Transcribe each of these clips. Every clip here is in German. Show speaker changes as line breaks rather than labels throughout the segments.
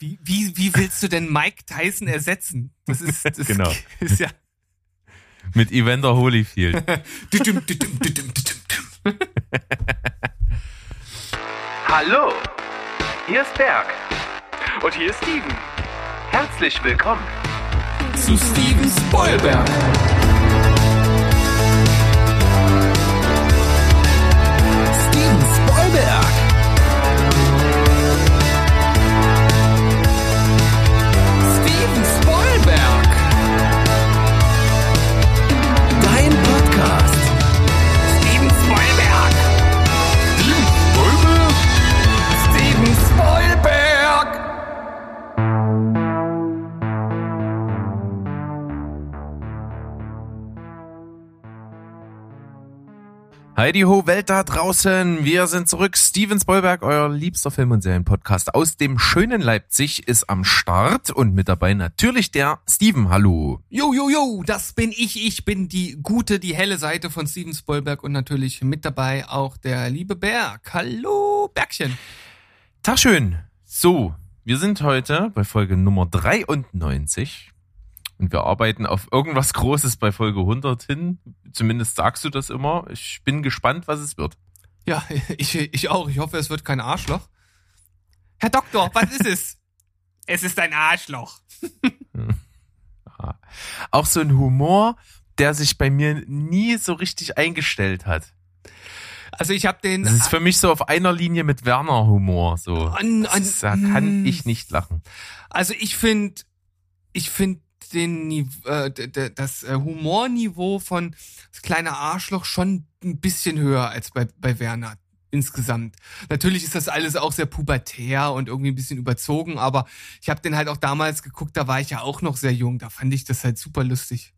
Wie, wie, wie willst du denn Mike Tyson ersetzen? Das ist, das
Genau.
ist ja.
Mit Evander Holyfield.
Hallo, hier ist Berg. Und hier ist Steven. Herzlich willkommen.
Zu Steven Spoilberg.
Heidi ho, Welt da draußen. Wir sind zurück. Steven Spoilberg, euer liebster Film- und Serienpodcast aus dem schönen Leipzig, ist am Start und mit dabei natürlich der Steven. Hallo.
Jo, jo, jo, das bin ich. Ich bin die gute, die helle Seite von Steven Spoilberg und natürlich mit dabei auch der liebe Berg. Hallo, Bergchen.
Tag schön. So, wir sind heute bei Folge Nummer 93 und wir arbeiten auf irgendwas Großes bei Folge 100 hin. Zumindest sagst du das immer. Ich bin gespannt, was es wird.
Ja, ich, ich auch. Ich hoffe, es wird kein Arschloch. Herr Doktor, was ist es? es ist ein Arschloch.
Auch so ein Humor, der sich bei mir nie so richtig eingestellt hat.
Also ich habe den
Das ist für mich so auf einer Linie mit Werner Humor. So,
An- an-
da kann
mm.
ich nicht lachen.
Also ich finde, ich finde den äh, das äh, Humorniveau von das kleine Arschloch schon ein bisschen höher als bei bei Werner insgesamt. Natürlich ist das alles auch sehr pubertär und irgendwie ein bisschen überzogen, aber ich habe den halt auch damals geguckt, da war ich ja auch noch sehr jung, da fand ich das halt super lustig.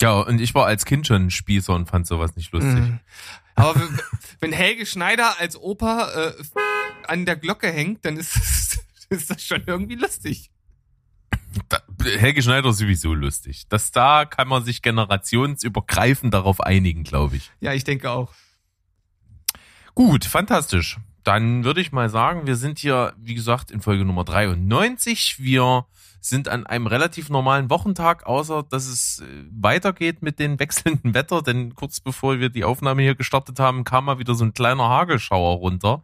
Ja, und ich war als Kind schon ein Spießer und fand sowas nicht lustig.
Mhm. Aber wenn, wenn Helge Schneider als Opa äh, an der Glocke hängt, dann ist das, ist das schon irgendwie lustig.
Da, Helge Schneider ist sowieso lustig. Das da kann man sich generationsübergreifend darauf einigen, glaube ich.
Ja, ich denke auch.
Gut, fantastisch. Dann würde ich mal sagen, wir sind hier, wie gesagt, in Folge Nummer 93. Wir sind an einem relativ normalen Wochentag, außer dass es äh, weitergeht mit den wechselnden Wetter, denn kurz bevor wir die Aufnahme hier gestartet haben, kam mal wieder so ein kleiner Hagelschauer runter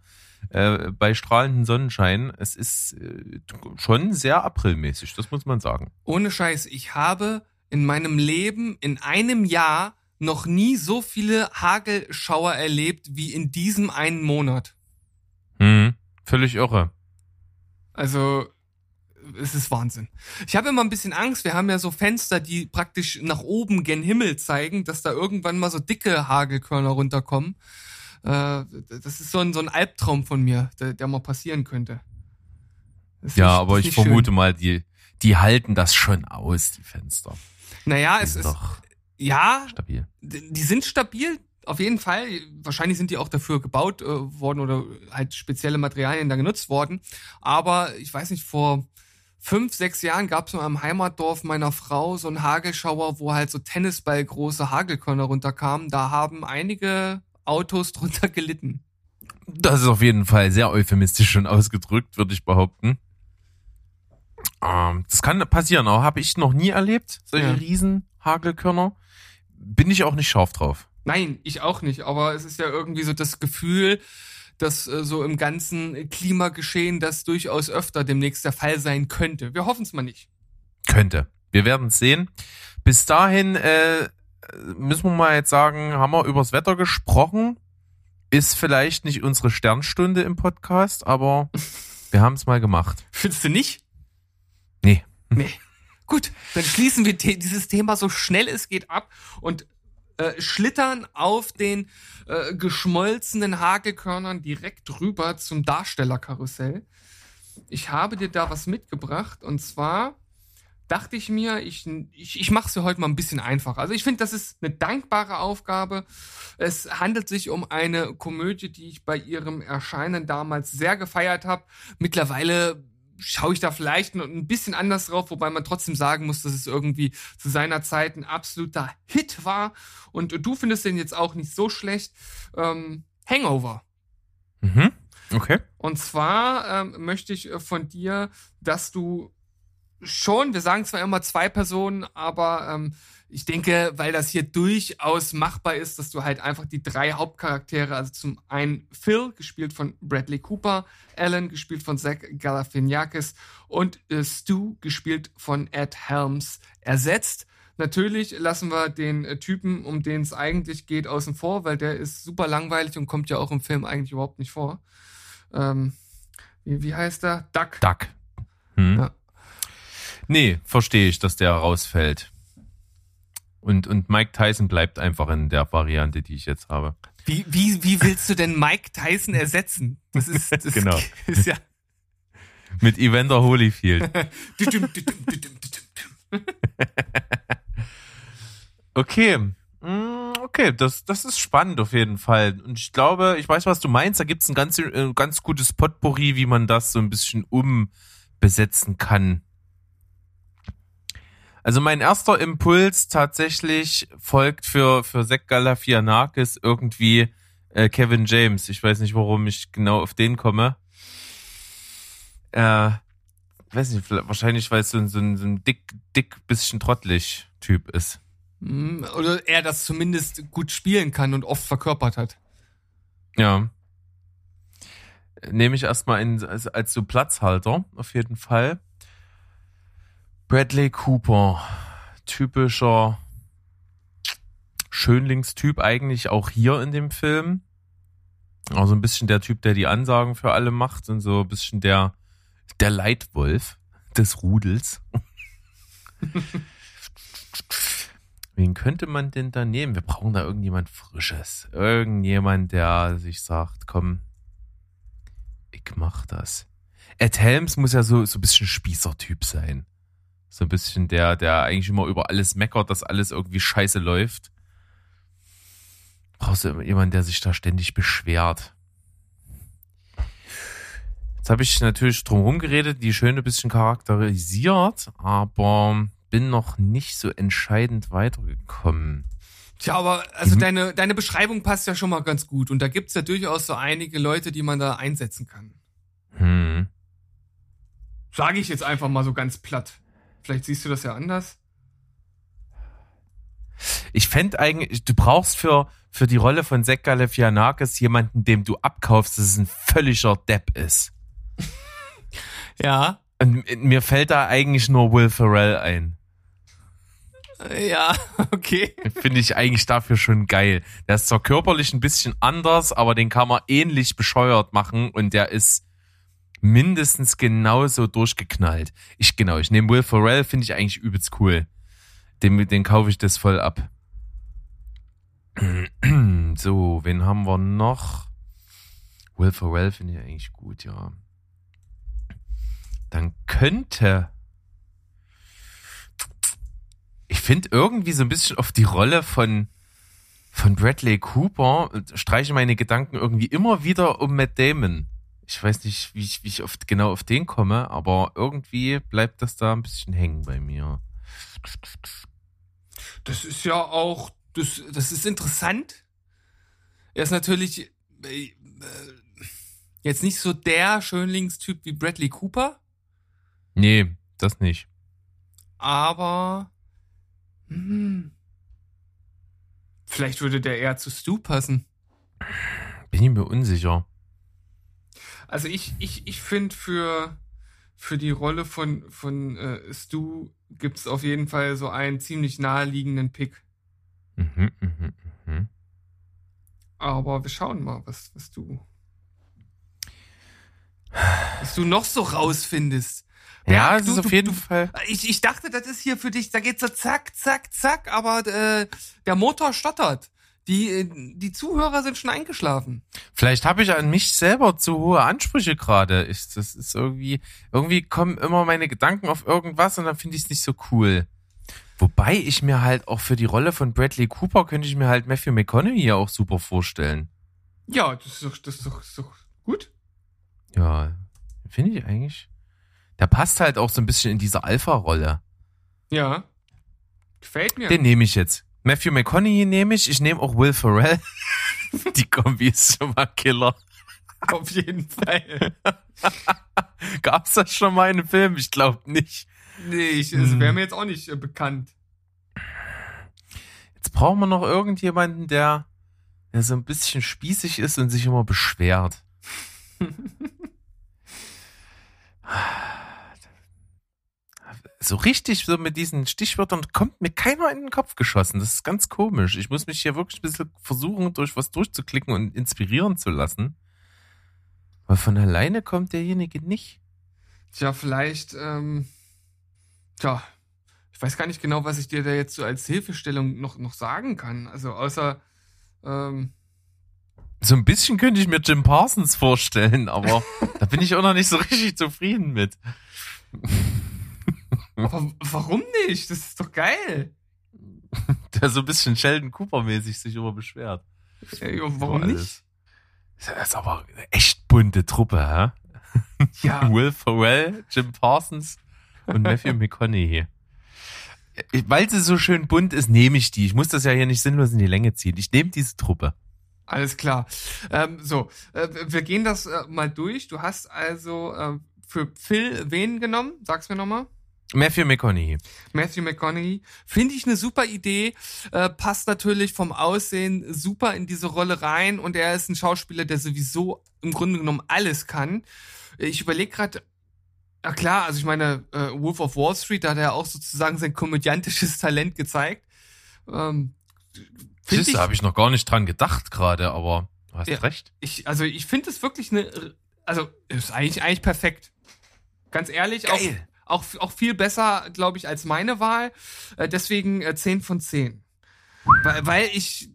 äh, bei strahlendem Sonnenschein. Es ist äh, schon sehr aprilmäßig, das muss man sagen.
Ohne Scheiß, ich habe in meinem Leben in einem Jahr noch nie so viele Hagelschauer erlebt wie in diesem einen Monat.
Hm, völlig irre.
Also, es ist Wahnsinn. Ich habe immer ein bisschen Angst. Wir haben ja so Fenster, die praktisch nach oben gen Himmel zeigen, dass da irgendwann mal so dicke Hagelkörner runterkommen. Äh, das ist so ein, so ein Albtraum von mir, der, der mal passieren könnte. Das
Ja,
nicht-
aber ich
nicht schön.
vermute mal, die, die halten das schon aus, die Fenster.
Naja,
Die
es ist,
doch
ja,
stabil.
die sind stabil, auf jeden Fall. Wahrscheinlich sind die auch dafür gebaut äh, worden oder halt spezielle Materialien da genutzt worden. Aber ich weiß nicht, vor fünf, sechs Jahren gab es in einem Heimatdorf meiner Frau so einen Hagelschauer, wo halt so Tennisballgroße Hagelkörner runterkamen. Da haben einige Autos drunter gelitten.
Das ist auf jeden Fall sehr euphemistisch schon ausgedrückt, würde ich behaupten. Ähm, das kann passieren, aber habe ich noch nie erlebt, solche
Ja.
riesen Hagelkörner. Bin ich auch nicht scharf drauf.
Nein, ich auch nicht. Aber es ist ja irgendwie so das Gefühl, dass äh, so im ganzen Klimageschehen das durchaus öfter demnächst der Fall sein könnte. Wir hoffen es mal nicht.
Könnte. Wir werden es sehen. Bis dahin äh, müssen wir mal jetzt sagen, haben wir übers Wetter gesprochen. Ist vielleicht nicht unsere Sternstunde im Podcast, aber wir haben es mal gemacht.
Findest du nicht?
Nee.
Nee. Gut, dann schließen wir dieses Thema so schnell es geht ab und äh, schlittern auf den äh, geschmolzenen Hagelkörnern direkt rüber zum Darstellerkarussell. Ich habe dir da was mitgebracht und zwar dachte ich mir, ich, ich, ich mache es heute mal ein bisschen einfacher. Also ich finde, das ist eine dankbare Aufgabe. Es handelt sich um eine Komödie, die ich bei ihrem Erscheinen damals sehr gefeiert habe. Mittlerweile schaue ich da vielleicht noch ein bisschen anders drauf, wobei man trotzdem sagen muss, dass es irgendwie zu seiner Zeit ein absoluter Hit war. Und du findest den jetzt auch nicht so schlecht. Ähm, Hangover.
Mhm. Okay.
Und zwar ähm, möchte ich von dir, dass du schon, wir sagen zwar immer zwei Personen, aber ähm, ich denke, weil das hier durchaus machbar ist, dass du halt einfach die drei Hauptcharaktere, also zum einen Phil, gespielt von Bradley Cooper, Alan, gespielt von Zach Galifianakis und äh, Stu, gespielt von Ed Helms, ersetzt. Natürlich lassen wir den äh, Typen, um den es eigentlich geht, außen vor, weil der ist super langweilig und kommt ja auch im Film eigentlich überhaupt nicht vor. Ähm, wie, wie heißt er? Duck.
Duck. Hm.
Ja.
Nee, verstehe ich, dass der rausfällt. Und, und Mike Tyson bleibt einfach in der Variante, die ich jetzt habe.
Wie, wie, wie willst du denn Mike Tyson ersetzen? Das ist, das
Genau.
ist ja.
Mit Evander Holyfield. Okay. Okay, das, das ist spannend auf jeden Fall. Und ich glaube, ich weiß, was du meinst. Da gibt's ein ganz, äh, ganz gutes Potpourri, wie man das so ein bisschen umbesetzen kann. Also mein erster Impuls tatsächlich folgt für, für Zach Galifianakis irgendwie äh, Kevin James. Ich weiß nicht, warum ich genau auf den komme. Äh, weiß nicht, wahrscheinlich, weil es so ein, so ein, so ein dick, dick, bisschen trottelig Typ ist.
Hm, Oder er das zumindest gut spielen kann und oft verkörpert hat.
Ja. Nehme ich erstmal in, als, als so Platzhalter, auf jeden Fall. Bradley Cooper. Typischer Schönlingstyp eigentlich auch hier in dem Film. Also ein bisschen der Typ, der die Ansagen für alle macht und so ein bisschen der, der Leitwolf des Rudels. Wen könnte man denn da nehmen? Wir brauchen da irgendjemand Frisches. Irgendjemand, der sich sagt, komm, ich mach das. Ed Helms muss ja so, so ein bisschen Spießertyp sein. So ein bisschen der, der eigentlich immer über alles meckert, dass alles irgendwie scheiße läuft. Brauchst du immer jemanden, der sich da ständig beschwert. Jetzt habe ich natürlich drum geredet, die schöne bisschen charakterisiert, aber bin noch nicht so entscheidend weitergekommen.
Tja, aber also
Mhm.
deine, deine Beschreibung passt ja schon mal ganz gut. Und da gibt's ja durchaus so einige Leute, die man da einsetzen kann.
Hm.
Sage ich jetzt einfach mal so ganz platt. Vielleicht siehst du das ja anders.
Ich fände eigentlich, du brauchst für, für die Rolle von Zach Galifianakis jemanden, dem du abkaufst, dass es ein völliger Depp ist.
Ja.
Und mir fällt da eigentlich nur Will Ferrell ein.
Ja, okay.
Finde ich eigentlich dafür schon geil. Der ist zwar körperlich ein bisschen anders, aber den kann man ähnlich bescheuert machen und der ist mindestens genauso durchgeknallt. Ich genau, ich nehme Will Ferrell, finde ich eigentlich übelst cool. Den, den kaufe ich das voll ab. So, wen haben wir noch? Will Ferrell finde ich eigentlich gut, ja. Dann könnte ich finde irgendwie so ein bisschen auf die Rolle von, von Bradley Cooper äh, streiche meine Gedanken irgendwie immer wieder um Matt Damon. Ich weiß nicht, wie ich, wie ich oft genau auf den komme, aber irgendwie bleibt das da ein bisschen hängen bei mir.
Das ist ja auch, das, das ist interessant. Er ist natürlich äh, äh, jetzt nicht so der Schönlingstyp wie Bradley Cooper,
Nee, das nicht.
aber hm, vielleicht würde der eher zu Stu passen.
Bin ich mir unsicher.
Also ich, ich, ich finde für, für die Rolle von, von äh, Stu gibt's auf jeden Fall so einen ziemlich naheliegenden Pick.
Mhm, mhm, mhm.
Aber wir schauen mal, was, was du. Was du noch so rausfindest.
Ja, es
du-
ist auf jeden
du-
Fall.
Ich, ich dachte, das ist hier für dich, da geht's so zack, zack, zack, aber äh, der Motor stottert. Die, äh, die Zuhörer sind schon eingeschlafen.
Vielleicht habe ich an mich selber zu hohe Ansprüche gerade. Ich, das ist irgendwie, irgendwie kommen immer meine Gedanken auf irgendwas und dann finde ich es nicht so cool. Wobei ich mir halt auch für die Rolle von Bradley Cooper könnte ich mir halt Matthew McConaughey ja auch super vorstellen.
Ja, das ist doch, das ist doch, das ist doch gut.
Ja, finde ich eigentlich. Der passt halt auch so ein bisschen in diese Alpha-Rolle.
Ja. Gefällt mir.
Den nehme ich jetzt. Matthew McConaughey nehme ich. Ich nehme auch Will Ferrell. die Kombi ist schon mal Killer.
Auf jeden Fall.
Gab's das schon mal in einem Film? Ich glaube nicht.
Nee, ich, es wäre mir jetzt auch nicht äh, bekannt.
Jetzt brauchen wir noch irgendjemanden, der, der so ein bisschen spießig ist und sich immer beschwert. so richtig so mit diesen Stichwörtern kommt mir keiner in den Kopf geschossen. Das ist ganz komisch. Ich muss mich hier wirklich ein bisschen versuchen, durch was durchzuklicken und inspirieren zu lassen. Weil von alleine kommt derjenige nicht.
Tja, vielleicht, ähm, tja, ich weiß gar nicht genau, was ich dir da jetzt so als Hilfestellung noch, noch sagen kann. Also außer, ähm,
So ein bisschen könnte ich mir Jim Parsons vorstellen, aber da bin ich auch noch nicht so richtig zufrieden mit.
Aber warum nicht? Das ist doch geil.
Der so ein bisschen Sheldon Cooper-mäßig sich immer beschwert.
Ja, warum nicht?
Das ist aber eine echt bunte Truppe, hä?
Ja,
Will Ferrell, Jim Parsons und Matthew McConaughey. Weil sie so schön bunt ist, nehme ich die. Ich muss das ja hier nicht sinnlos in die Länge ziehen. Ich nehme diese Truppe.
alles klar. Ähm, so, äh, wir gehen das äh, mal durch. Du hast also äh, für Phil wen genommen? Sag's mir nochmal.
Matthew McConaughey.
Matthew McConaughey. Finde ich eine super Idee. Äh, passt natürlich vom Aussehen super in diese Rolle rein und er ist ein Schauspieler, der sowieso im Grunde genommen alles kann. Ich überlege gerade, ja klar, also ich meine, äh, Wolf of Wall Street, da hat er auch sozusagen sein komödiantisches Talent gezeigt. Ähm,
Siehst habe ich noch gar nicht dran gedacht gerade, aber du hast
Ja.
recht.
ich, also ich finde es wirklich eine, also ist eigentlich eigentlich perfekt. Ganz ehrlich, auch,
Geil.
Auch auch viel besser, glaube ich, als meine Wahl. Äh, deswegen äh, 10 von 10. Weil, weil ich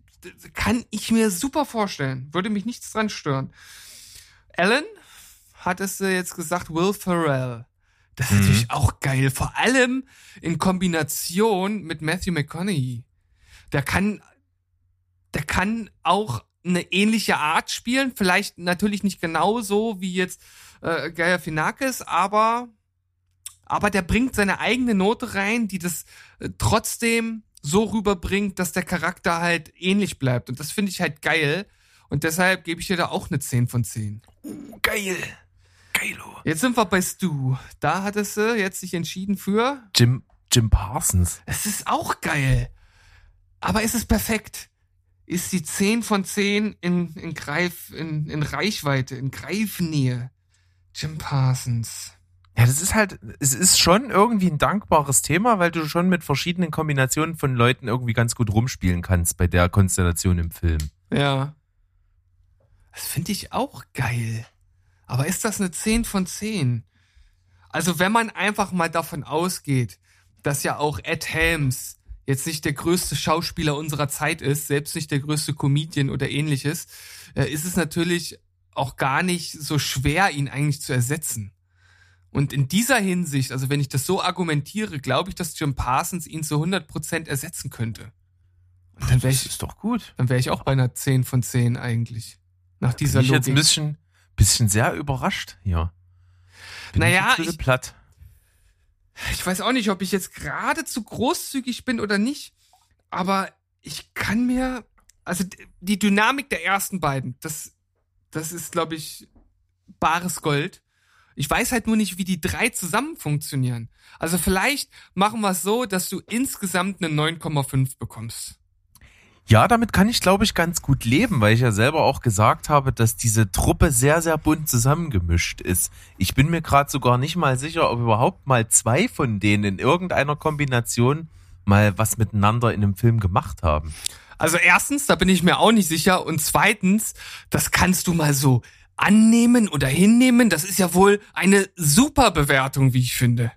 kann ich mir super vorstellen, würde mich nichts dran stören. Alan hat es äh, jetzt gesagt, Will Ferrell. Das ist
Mhm.
natürlich auch geil, vor allem in Kombination mit Matthew McConaughey. Der kann der kann auch eine ähnliche Art spielen, vielleicht natürlich nicht genauso wie jetzt äh, Galifianakis, aber aber der bringt seine eigene Note rein, die das äh, trotzdem so rüberbringt, dass der Charakter halt ähnlich bleibt und das finde ich halt geil und deshalb gebe ich dir da auch eine 10 von 10.
Uh, geil. Geilo.
Jetzt sind wir bei Stu. Da hattest du jetzt sich entschieden für
Jim, Jim Parsons.
Es ist auch geil. Aber ist es perfekt? Ist die 10 von 10 in, in Greif, in, in Reichweite, in Greifnähe? Jim Parsons.
Ja, das ist halt, es ist schon irgendwie ein dankbares Thema, weil du schon mit verschiedenen Kombinationen von Leuten irgendwie ganz gut rumspielen kannst bei der Konstellation im Film.
Ja. Das finde ich auch geil. Aber ist das eine 10 von 10? Also wenn man einfach mal davon ausgeht, dass ja auch Ed Helms jetzt nicht der größte Schauspieler unserer Zeit ist, selbst nicht der größte Comedian oder ähnliches, äh, ist es natürlich auch gar nicht so schwer, ihn eigentlich zu ersetzen. Und in dieser Hinsicht, also wenn ich das so argumentiere, glaube ich, dass Jim Parsons ihn zu 100% ersetzen könnte. Und dann wäre ich,
ist doch gut.
dann wäre ich auch bei einer 10 von 10 eigentlich. Nach dieser
Bin ich jetzt ein
Logik.
bisschen, bisschen sehr überrascht hier. Bin
Naja,
ich jetzt ein bisschen
ich-
platt.
Ich weiß auch nicht, ob ich jetzt gerade zu großzügig bin oder nicht, aber ich kann mir, also die Dynamik der ersten beiden, das, das ist, glaube ich, bares Gold. Ich weiß halt nur nicht, wie die drei zusammen funktionieren. Also vielleicht machen wir es so, dass du insgesamt eine 9,5 bekommst.
Ja, damit kann ich, glaube ich, ganz gut leben, weil ich ja selber auch gesagt habe, dass diese Truppe sehr, sehr bunt zusammengemischt ist. Ich bin mir gerade sogar nicht mal sicher, ob überhaupt mal zwei von denen in irgendeiner Kombination mal was miteinander in einem Film gemacht haben.
Also erstens, da bin ich mir auch nicht sicher. Und zweitens, das kannst du mal so annehmen oder hinnehmen. Das ist ja wohl eine super Bewertung, wie ich finde.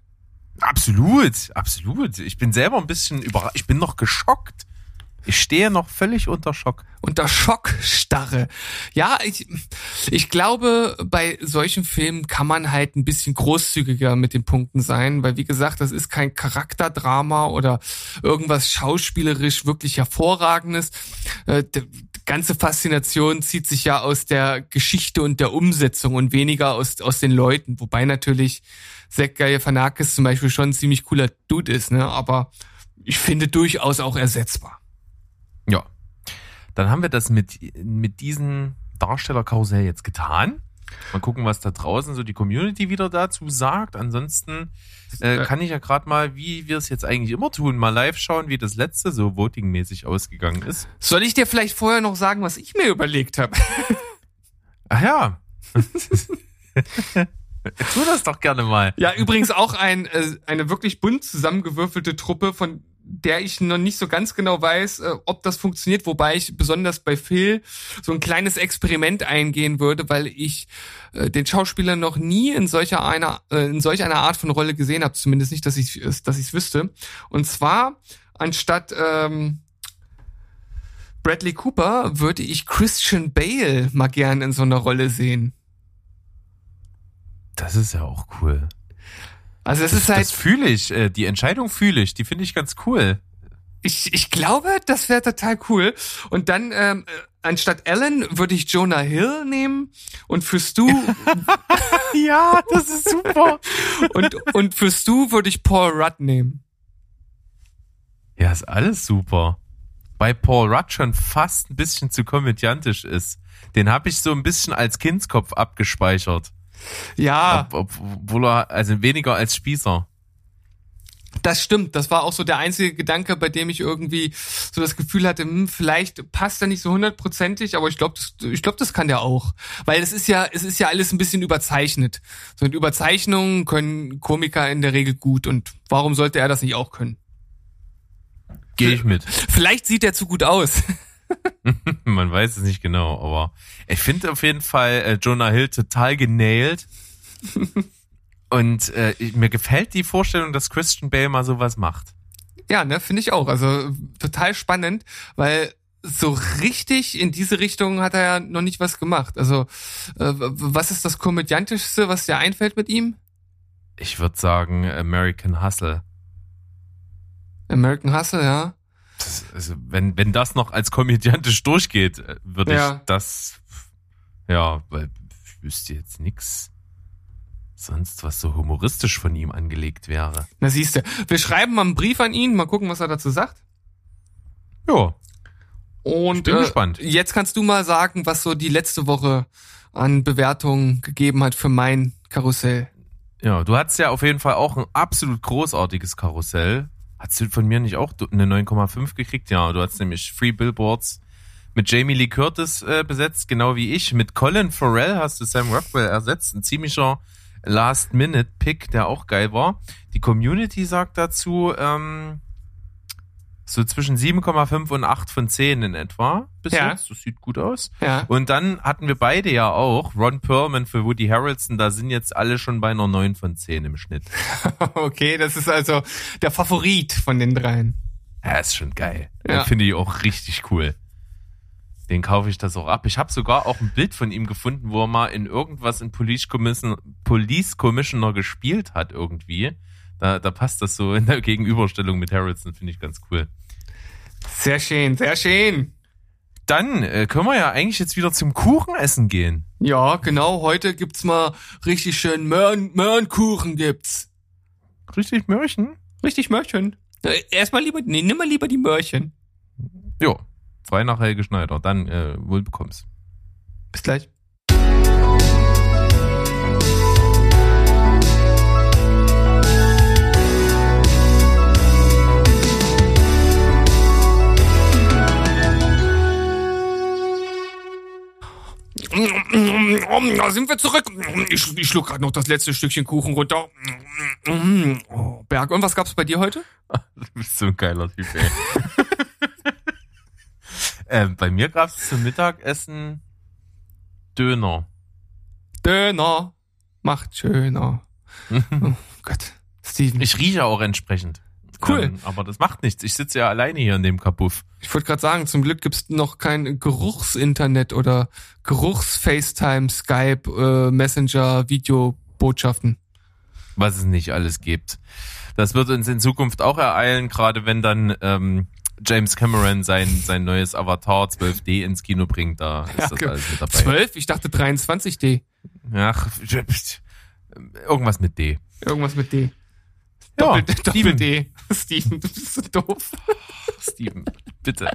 Absolut, absolut. Ich bin selber ein bisschen überrascht. Ich bin noch geschockt. Ich stehe noch völlig unter Schock.
Unter Schockstarre. Ja, ich, ich glaube, bei solchen Filmen kann man halt ein bisschen großzügiger mit den Punkten sein, weil wie gesagt, das ist kein Charakterdrama oder irgendwas schauspielerisch wirklich hervorragendes. Ganze Faszination zieht sich ja aus der Geschichte und der Umsetzung und weniger aus, aus den Leuten. Wobei natürlich Zach Galifianakis zum Beispiel schon ein ziemlich cooler Dude ist, ne? aber ich finde durchaus auch ersetzbar.
Ja. Dann haben wir das mit, mit diesen Darstellerkarussell jetzt getan. Mal gucken, was da draußen so die Community wieder dazu sagt. Ansonsten äh, kann ich ja gerade mal, wie wir es jetzt eigentlich immer tun, mal live schauen, wie das letzte so votingmäßig ausgegangen ist.
Soll ich dir vielleicht vorher noch sagen, was ich mir überlegt habe?
Ach ja. tu das doch gerne mal.
Ja, übrigens auch ein, äh, eine wirklich bunt zusammengewürfelte Truppe, von der ich noch nicht so ganz genau weiß, äh, ob das funktioniert, wobei ich besonders bei Phil so ein kleines Experiment eingehen würde, weil ich äh, den Schauspieler noch nie in solcher einer äh, in solch einer Art von Rolle gesehen habe, zumindest nicht, dass ich dass ich es wüsste. Und zwar anstatt ähm, Bradley Cooper würde ich Christian Bale mal gern in so einer Rolle sehen.
Das ist ja auch cool.
Also das,
Das,
ist halt
das fühle ich, äh, die Entscheidung fühle ich, die finde ich ganz cool.
Ich, ich glaube, das wäre total cool. Und dann, ähm, äh, anstatt Alan würde ich Jonah Hill nehmen und für Stu
Ja, das ist super.
und, und für Stu würde ich Paul Rudd nehmen.
Ja, ist alles super. Bei Paul Rudd schon fast ein bisschen zu komödiantisch ist. Den habe ich so ein bisschen als Kindskopf abgespeichert.
Ja,
Ob, obwohl er, also weniger als Spießer.
das stimmt. Das war auch so der einzige Gedanke, bei dem ich irgendwie so das Gefühl hatte, hm, vielleicht passt er nicht so hundertprozentig, aber ich glaube, das, ich glaube, das kann der auch, weil es ist ja, es ist ja alles ein bisschen überzeichnet. So und Überzeichnungen können Komiker in der Regel gut und warum sollte er das nicht auch können?
Gehe ich mit.
Vielleicht sieht er zu gut aus.
Man weiß es nicht genau, aber ich finde auf jeden Fall äh, Jonah Hill total genailt. Und äh, mir gefällt die Vorstellung, dass Christian Bale mal sowas macht.
Ja, ne, finde ich auch. Also total spannend, weil so richtig in diese Richtung hat er ja noch nicht was gemacht. Also äh, was ist das komödiantischste, was dir einfällt mit ihm?
Ich würde sagen American Hustle.
American Hustle, ja.
Das, also wenn, wenn das noch als komödiantisch durchgeht, äh, würde
Ja.
ich das, ja, weil ich wüsste jetzt nix sonst, was so humoristisch von ihm angelegt wäre.
Na siehst du. Wir schreiben mal einen Brief an ihn, mal gucken, was er dazu sagt.
Ja,
Und
Ich bin
äh,
gespannt.
jetzt kannst du mal sagen, was so die letzte Woche an Bewertungen gegeben hat für mein Karussell.
ja, du hattest ja auf jeden Fall auch ein absolut großartiges Karussell. Hast du von mir nicht auch eine 9,5 gekriegt? Ja, du hast nämlich Free Billboards mit Jamie Lee Curtis äh, besetzt, genau wie ich. Mit Colin Farrell hast du Sam Rockwell ersetzt. Ein ziemlicher Last-Minute-Pick, der auch geil war. Die Community sagt dazu ähm, so zwischen 7,5 und 8 von 10 in etwa. Bis
Ja.
jetzt. Das sieht gut aus.
Ja.
Und dann hatten wir beide ja auch Ron Perlman für Woody Harrelson. Da sind jetzt alle schon bei einer 9 von 10 im Schnitt.
Okay, das ist also der Favorit von den dreien.
Ja, ist schon geil.
Ja.
Finde ich auch richtig cool. Den kaufe ich das auch ab. Ich habe sogar auch ein Bild von ihm gefunden, wo er mal in irgendwas in Police, Commission, Police Commissioner gespielt hat irgendwie. Da, da passt das so in der Gegenüberstellung mit Harrelson, finde ich ganz cool.
Sehr schön, sehr schön.
Dann äh, können wir ja eigentlich jetzt wieder zum Kuchenessen gehen.
Ja, genau. Heute gibt's mal richtig schön Möhren, Möhrenkuchen gibt's.
Richtig Mörchen?
Richtig Möhrchen. Erstmal lieber, nee, nimm mal lieber die Möhrchen.
Jo, frei nach Helge Schneider. Dann äh, wohl bekommst.
Bis gleich. Da sind wir zurück. Ich, ich schluck gerade noch das letzte Stückchen Kuchen runter. Oh, Berg, und was gab's bei dir heute?
Du bist so ein geiler Typ, ey. ähm, bei mir gab es zum Mittagessen Döner.
Döner macht schöner. Oh Gott, Steven. Ich,
Ich rieche auch entsprechend.
Cool.
Ähm, aber das macht nichts. Ich sitze ja alleine hier in dem Kapuff.
ich wollte gerade sagen, zum Glück gibt's noch kein Geruchsinternet oder Geruchs-FaceTime, Skype, äh, Messenger, Videobotschaften.
Was es nicht alles gibt. Das wird uns in Zukunft auch ereilen, gerade wenn dann ähm, James Cameron sein, sein neues Avatar 12D ins Kino bringt. Da ist das
okay.
alles mit dabei.
12? Ich dachte 23D.
Ach, irgendwas mit D.
Irgendwas mit D.
Ja,
Doppel, Doppel
Steven.
D. Steven, du bist so doof.
Steven, bitte.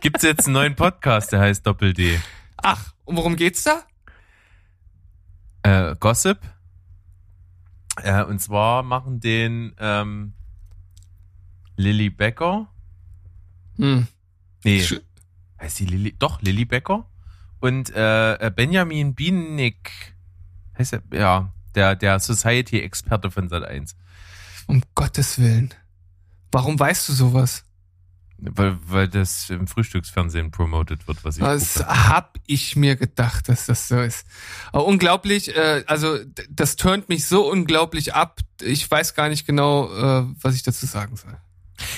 Gibt's jetzt einen neuen Podcast, der heißt Doppel D.
Ach, und worum geht's da?
Äh, Gossip. Äh, und zwar machen den ähm, Lilly Becker.
Hm.
Nee,
Sch-
heißt die Lilly? Doch, Lilly Becker. Und äh, Benjamin Bienick. Heißt er? Ja, der, der Society-Experte von Sat 1.
Um Gottes Willen. Warum weißt du sowas?
Weil, weil das im Frühstücksfernsehen promoted wird, was ich
Das
gucke.
hab ich mir gedacht, dass das so ist. Aber unglaublich, äh, also das turnt mich so unglaublich ab. Ich weiß gar nicht genau, äh, was ich dazu sagen soll.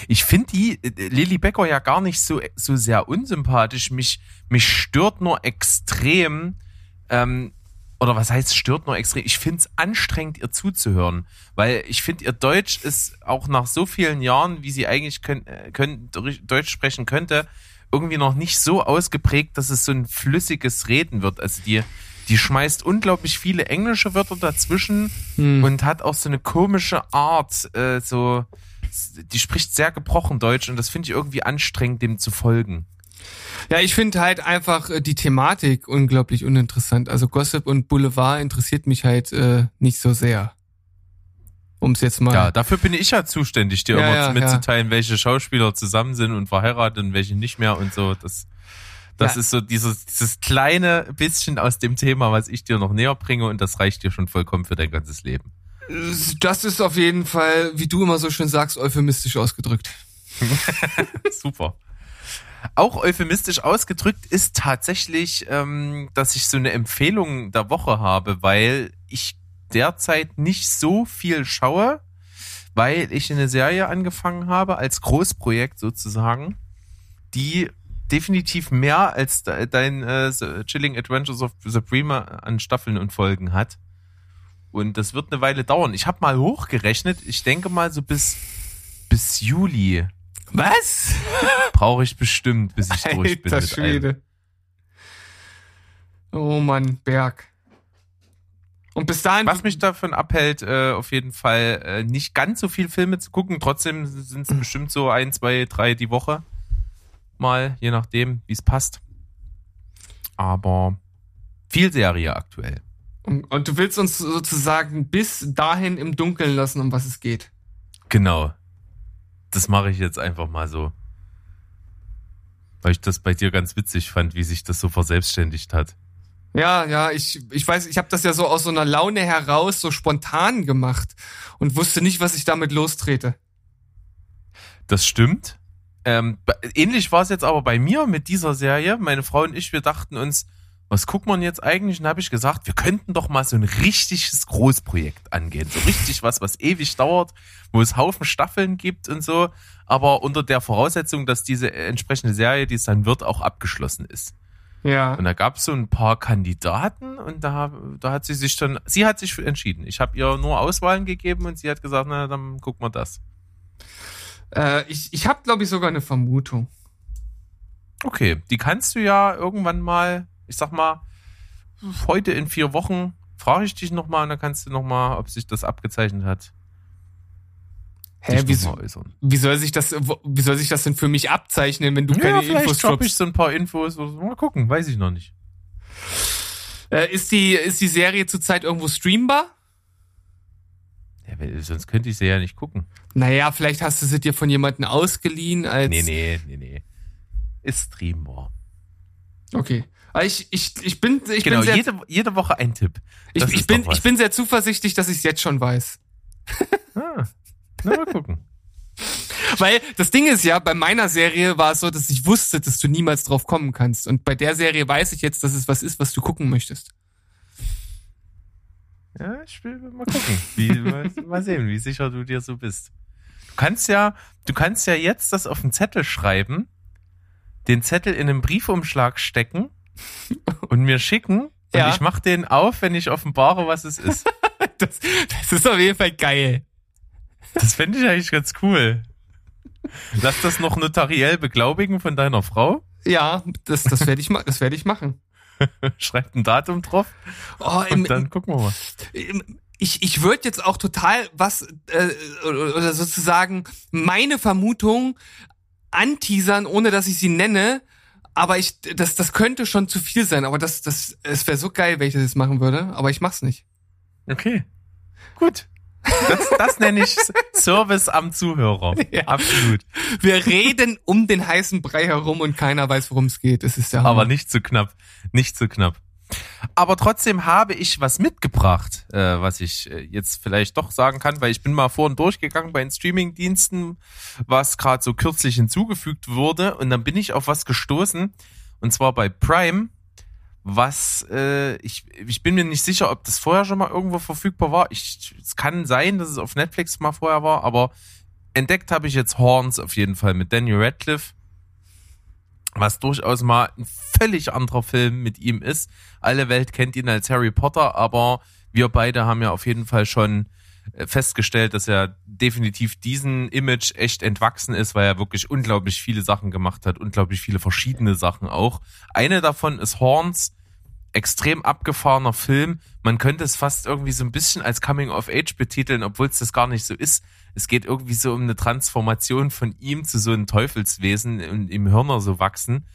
Ich finde die äh, Lilly Becker ja gar nicht so, so sehr unsympathisch. Mich, mich stört nur extrem, ähm, oder was heißt stört nur extrem? Ich finde es anstrengend, ihr zuzuhören. Weil ich finde, ihr Deutsch ist auch nach so vielen Jahren, wie sie eigentlich können, äh, können, Deutsch sprechen könnte, irgendwie noch nicht so ausgeprägt, dass es so ein flüssiges Reden wird. Also die, die schmeißt unglaublich viele englische Wörter dazwischen
Hm.
und hat auch so eine komische Art, äh, so, die spricht sehr gebrochen Deutsch und das finde ich irgendwie anstrengend, dem zu folgen.
Ja, ich finde halt einfach äh, die Thematik unglaublich uninteressant. Also Gossip und Boulevard interessiert mich halt äh, nicht so sehr. Um es jetzt mal.
Ja, dafür bin ich ja zuständig, dir
Ja,
immer
ja,
mitzuteilen, welche Schauspieler zusammen sind und verheiratet und welche nicht mehr und so. Das, das
Ja.
ist so dieses, dieses kleine bisschen aus dem Thema, was ich dir noch näher bringe und das reicht dir schon vollkommen für dein ganzes Leben.
Das ist auf jeden Fall, wie du immer so schön sagst, euphemistisch ausgedrückt.
Super. Auch euphemistisch ausgedrückt ist tatsächlich, ähm, dass ich so eine Empfehlung der Woche habe, weil ich derzeit nicht so viel schaue, weil ich eine Serie angefangen habe, als Großprojekt sozusagen, die definitiv mehr als de- dein äh, Chilling Adventures of Supreme an Staffeln und Folgen hat. Und das wird eine Weile dauern. Ich habe mal hochgerechnet, ich denke mal so bis, bis Juli
Was?
brauche ich bestimmt, bis ich durch bin.
Alter. Schwede. Oh Mann, Berg. Und bis dahin.
Was mich davon abhält, äh, auf jeden Fall äh, nicht ganz so viel Filme zu gucken. Trotzdem sind es bestimmt so ein, zwei, drei die Woche. Mal, je nachdem, wie es passt. Aber viel Serie aktuell.
und, und du willst uns sozusagen bis dahin im Dunkeln lassen, um was es geht.
Genau. Das mache ich jetzt einfach mal so. Weil ich das bei dir ganz witzig fand, wie sich das so verselbstständigt hat.
Ja, ja, ich, ich weiß, ich habe das ja so aus so einer Laune heraus so spontan gemacht und wusste nicht, was ich damit lostrete.
Das stimmt. Ähm, ähnlich war es jetzt aber bei mir mit dieser Serie. Meine Frau und ich, wir dachten uns, was guckt man jetzt eigentlich? Und habe ich gesagt, wir könnten doch mal so ein richtiges Großprojekt angehen. So richtig was, was ewig dauert, wo es Haufen Staffeln gibt und so. Aber unter der Voraussetzung, dass diese entsprechende Serie, die es dann wird, auch abgeschlossen ist.
Ja.
Und da gab es so ein paar Kandidaten und da, da hat sie sich dann, sie hat sich entschieden. Ich habe ihr nur Auswahlen gegeben und sie hat gesagt, na, dann gucken wir das.
Äh, ich ich habe, glaube ich, sogar eine Vermutung.
Okay, die kannst du ja irgendwann mal, ich sag mal, heute in vier Wochen frage ich dich nochmal und dann kannst du nochmal, ob sich das abgezeichnet hat.
Hä, wie, wie soll sich das, wie soll sich das denn für mich abzeichnen, wenn du
Ja,
keine
vielleicht
Infos
droppe ich
droppst?
so ein paar Infos. Mal gucken, weiß ich noch nicht.
Äh, ist die, ist die Serie zurzeit irgendwo streambar?
Ja, sonst könnte ich sie ja nicht gucken.
Naja, vielleicht hast du sie dir von jemandem ausgeliehen als.
Nee, nee, nee, nee. Ist streambar.
Okay. Ich, ich, ich bin, ich
genau,
bin sehr,
jede, jede Woche ein Tipp.
ich,
das
ich bin, ich bin sehr zuversichtlich, dass ich es jetzt schon weiß.
Ah, na, mal gucken.
Weil das Ding ist ja, bei meiner Serie war es so, dass ich wusste, dass du niemals drauf kommen kannst. Und bei der Serie weiß ich jetzt, dass es was ist, was du gucken möchtest.
Ja, ich will mal gucken. Wie, mal, mal sehen, wie sicher du dir so bist. Du kannst ja, du kannst ja jetzt das auf den Zettel schreiben, den Zettel in einen Briefumschlag stecken und mir schicken. Und
Ja.
ich mach den auf, wenn ich offenbare, was es ist.
Das, das ist auf jeden Fall geil.
Das fände ich eigentlich ganz cool. Lass das noch notariell beglaubigen von deiner Frau.
Ja, das, das werde ich, ma- das werde ich machen.
Schreibt ein Datum drauf
Oh, im,
und dann gucken wir mal.
im, ich, ich würde jetzt auch total was, äh, oder sozusagen meine Vermutung anteasern, ohne dass ich sie nenne. Aber ich, das, das könnte schon zu viel sein. Aber das, das, es wäre so geil, wenn ich das jetzt machen würde. Aber ich mach's nicht.
Okay. Gut. Das, das nenne ich Service am Zuhörer.
Ja.
Absolut.
Wir reden um den heißen Brei herum und keiner weiß, worum es geht. Das ist Hammer.
Aber nicht zu knapp. Nicht zu knapp. Aber trotzdem habe ich was mitgebracht, äh, was ich äh, jetzt vielleicht doch sagen kann, weil ich bin mal vorhin durchgegangen bei den Streamingdiensten, was gerade so kürzlich hinzugefügt wurde und dann bin ich auf was gestoßen und zwar bei Prime, was äh, ich ich bin mir nicht sicher, ob das vorher schon mal irgendwo verfügbar war. Ich es kann sein, dass es auf Netflix mal vorher war, aber entdeckt habe ich jetzt Horns auf jeden Fall mit Daniel Radcliffe was durchaus mal ein völlig anderer Film mit ihm ist. Alle Welt kennt ihn als Harry Potter, aber wir beide haben ja auf jeden Fall schon äh, festgestellt, dass er definitiv diesen Image echt entwachsen ist, weil er wirklich unglaublich viele Sachen gemacht hat, unglaublich viele verschiedene Sachen auch. Eine davon ist Horns, extrem abgefahrener Film. Man könnte es fast irgendwie so ein bisschen als Coming of Age betiteln, obwohl es das gar nicht so ist. Es geht irgendwie so um eine Transformation von ihm zu so einem Teufelswesen und im Hirner so wachsen.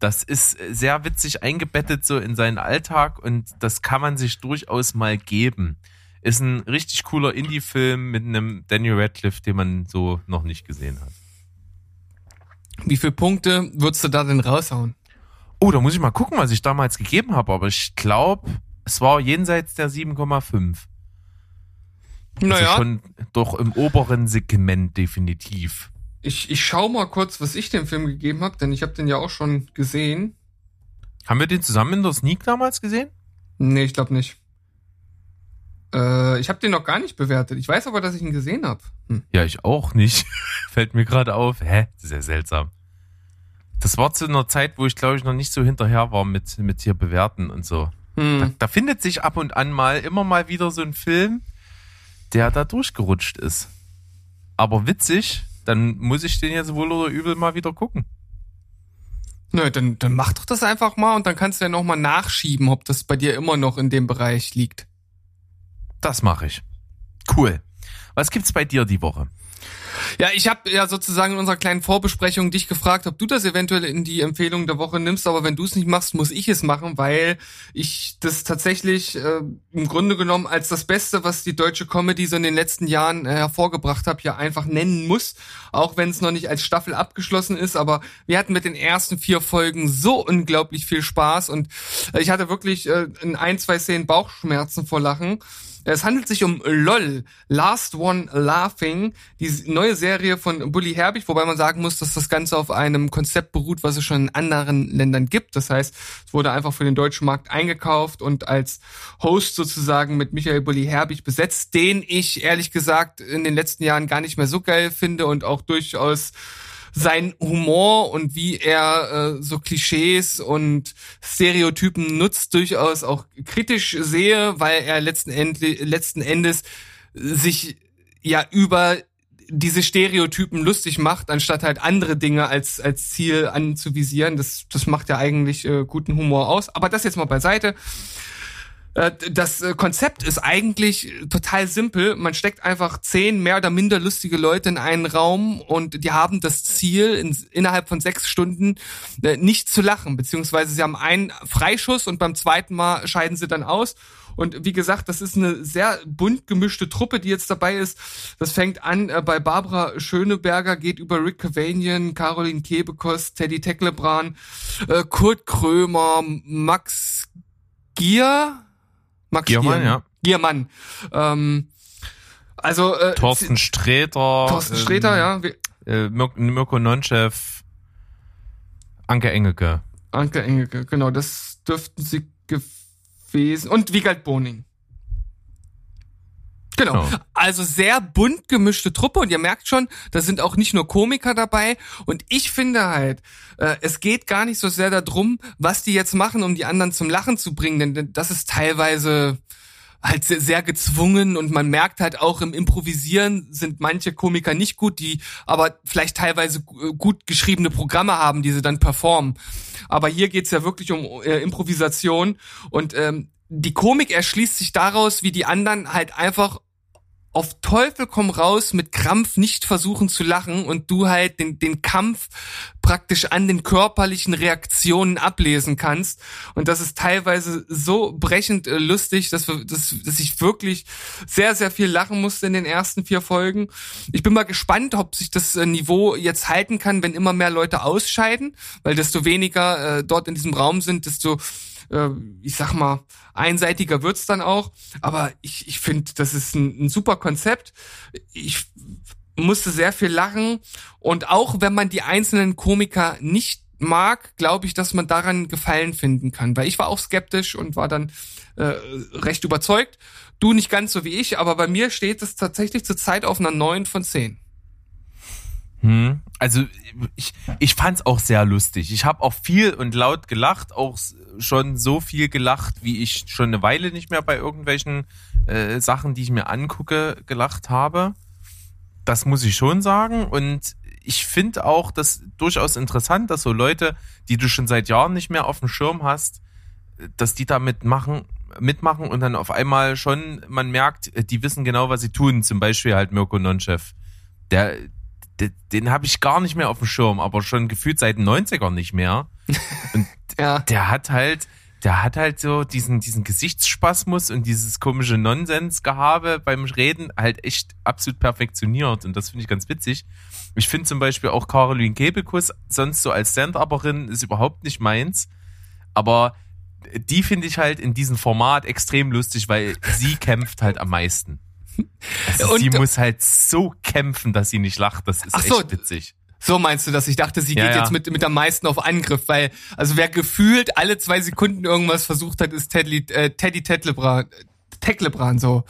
Das ist sehr witzig eingebettet so in seinen Alltag und das kann man sich durchaus mal geben. Ist ein richtig cooler Indie-Film mit einem Daniel Radcliffe, den man so noch nicht gesehen hat.
Wie viele Punkte würdest du da denn raushauen?
Oh, da muss ich mal gucken, was ich damals gegeben habe, aber ich glaube, es war jenseits der 7,5.
Naja,
Also schon doch im oberen Segment definitiv.
ich, ich schau mal kurz, was ich dem Film gegeben habe, denn ich habe den ja auch schon gesehen.
Haben wir den zusammen in der Sneak damals gesehen?
Nee, ich glaube nicht. Äh, ich habe den noch gar nicht bewertet. Ich weiß aber, dass ich ihn gesehen habe. Hm.
Ja, ich auch nicht. Fällt mir gerade auf. Hä? Sehr seltsam. Das war zu einer Zeit, wo ich glaube ich noch nicht so hinterher war mit, mit hier bewerten und so. Da,
Hm.
da findet sich ab und an mal immer mal wieder so ein Film, der da durchgerutscht ist. Aber witzig, dann muss ich den jetzt wohl oder übel mal wieder gucken.
Nö, dann, dann mach doch das einfach mal und dann kannst du ja nochmal nachschieben, ob das bei dir immer noch in dem Bereich liegt.
Das mache ich. Cool. Was gibt's bei dir die Woche?
Ja, ich habe ja sozusagen in unserer kleinen Vorbesprechung dich gefragt, ob du das eventuell in die Empfehlung der Woche nimmst, aber wenn du es nicht machst, muss ich es machen, weil ich das tatsächlich äh, im Grunde genommen als das Beste, was die deutsche Comedy so in den letzten Jahren äh, hervorgebracht hat, ja einfach nennen muss, auch wenn es noch nicht als Staffel abgeschlossen ist, aber wir hatten mit den ersten vier Folgen so unglaublich viel Spaß. Und äh, ich hatte wirklich äh, in ein, zwei Szenen Bauchschmerzen vor Lachen. Es handelt sich um LOL, Last One Laughing, die neue Serie von Bully Herbig, wobei man sagen muss, dass das Ganze auf einem Konzept beruht, was es schon in anderen Ländern gibt. Das heißt, es wurde einfach für den deutschen Markt eingekauft und als Host sozusagen mit Michael Bully Herbig besetzt, den ich ehrlich gesagt in den letzten Jahren gar nicht mehr so geil finde und auch durchaus sein Humor und wie er äh, so Klischees und Stereotypen nutzt, durchaus auch kritisch sehe, weil er letzten, End letzten Endes sich ja über diese Stereotypen lustig macht, anstatt halt andere Dinge als, als Ziel anzuvisieren. Das, das macht ja eigentlich äh, guten Humor aus. Aber das jetzt mal beiseite. Äh, Das äh, Konzept ist eigentlich total simpel. Man steckt einfach zehn mehr oder minder lustige Leute in einen Raum und die haben das Ziel, in, innerhalb von sechs Stunden äh, nicht zu lachen, beziehungsweise sie haben einen Freischuss und beim zweiten Mal scheiden sie dann aus. Und wie gesagt, das ist eine sehr bunt gemischte Truppe, die jetzt dabei ist. Das fängt an bei Barbara Schöneberger, geht über Rick Cavanian, Caroline Kebekus, Teddy Tecklebrand, äh, Kurt Krömer, Max Gier, Max
Giermann, ja.
Giermann. Ähm, also äh,
Thorsten Sträter.
Thorsten Sträter, ja. Wie-
Äh, Mir Mirko Nonchev. Anke Engelke.
Anke Engelke, genau, das dürften sie gewesen. Und Wiegald Boning. Genau.
Genau.
Also sehr bunt gemischte Truppe und ihr merkt schon, da sind auch nicht nur Komiker dabei. Und ich finde halt, äh, es geht gar nicht so sehr darum, was die jetzt machen, um die anderen zum Lachen zu bringen, denn das ist teilweise halt sehr, sehr gezwungen und man merkt halt auch im Improvisieren sind manche Komiker nicht gut, die aber vielleicht teilweise gu- gut geschriebene Programme haben, die sie dann performen. Aber hier geht's ja wirklich um äh, Improvisation und ähm, die Komik erschließt sich daraus, wie die anderen halt einfach auf Teufel komm raus mit Krampf nicht versuchen zu lachen und du halt den, den Kampf praktisch an den körperlichen Reaktionen ablesen kannst. Und das ist teilweise so brechend äh, lustig, dass, wir, dass, dass ich wirklich sehr, sehr viel lachen musste in den ersten vier Folgen. Ich bin mal gespannt, ob sich das äh, Niveau jetzt halten kann, wenn immer mehr Leute ausscheiden, weil desto weniger äh, dort in diesem Raum sind, desto äh, ich sag mal, einseitiger wird's dann auch. Aber ich, ich finde, das ist ein, ein super Konzept. Ich musste sehr viel lachen. Und auch wenn man die einzelnen Komiker nicht mag, glaube ich, dass man daran Gefallen finden kann. Weil ich war auch skeptisch und war dann äh, recht überzeugt. Du nicht ganz so wie ich, aber bei mir steht es tatsächlich zurzeit auf einer 9 von 10.
Hm. Also ich, ich fand es auch sehr lustig. Ich habe auch viel und laut gelacht, auch schon so viel gelacht, wie ich schon eine Weile nicht mehr bei irgendwelchen äh, Sachen, die ich mir angucke, gelacht habe. Das muss ich schon sagen. Und ich finde auch das durchaus interessant, dass so Leute, die du schon seit Jahren nicht mehr auf dem Schirm hast, dass die da mitmachen, mitmachen und dann auf einmal schon, man merkt, die wissen genau, was sie tun. Zum Beispiel halt Mirko Nonchef. Der, den, den habe ich gar nicht mehr auf dem Schirm, aber schon gefühlt seit den 90ern nicht mehr. Und ja. der hat halt, der hat halt so diesen, diesen Gesichtsspasmus und dieses komische Nonsensgehabe beim Reden halt echt absolut perfektioniert. Und das finde ich ganz witzig. Ich finde zum Beispiel auch Caroline Kebekus sonst so als Stand-Upperin ist überhaupt nicht meins. Aber die finde ich halt in diesem Format extrem lustig, weil sie kämpft halt am meisten. Also und, sie muss halt so kämpfen, dass sie nicht lacht. Das ist echt so, witzig.
So meinst du das? Ich dachte, sie ja, geht ja. jetzt mit, mit am meisten auf Angriff, weil, also wer gefühlt alle zwei Sekunden irgendwas versucht hat, ist Teddy, äh, Teddy Tetlebran. Teklebran so.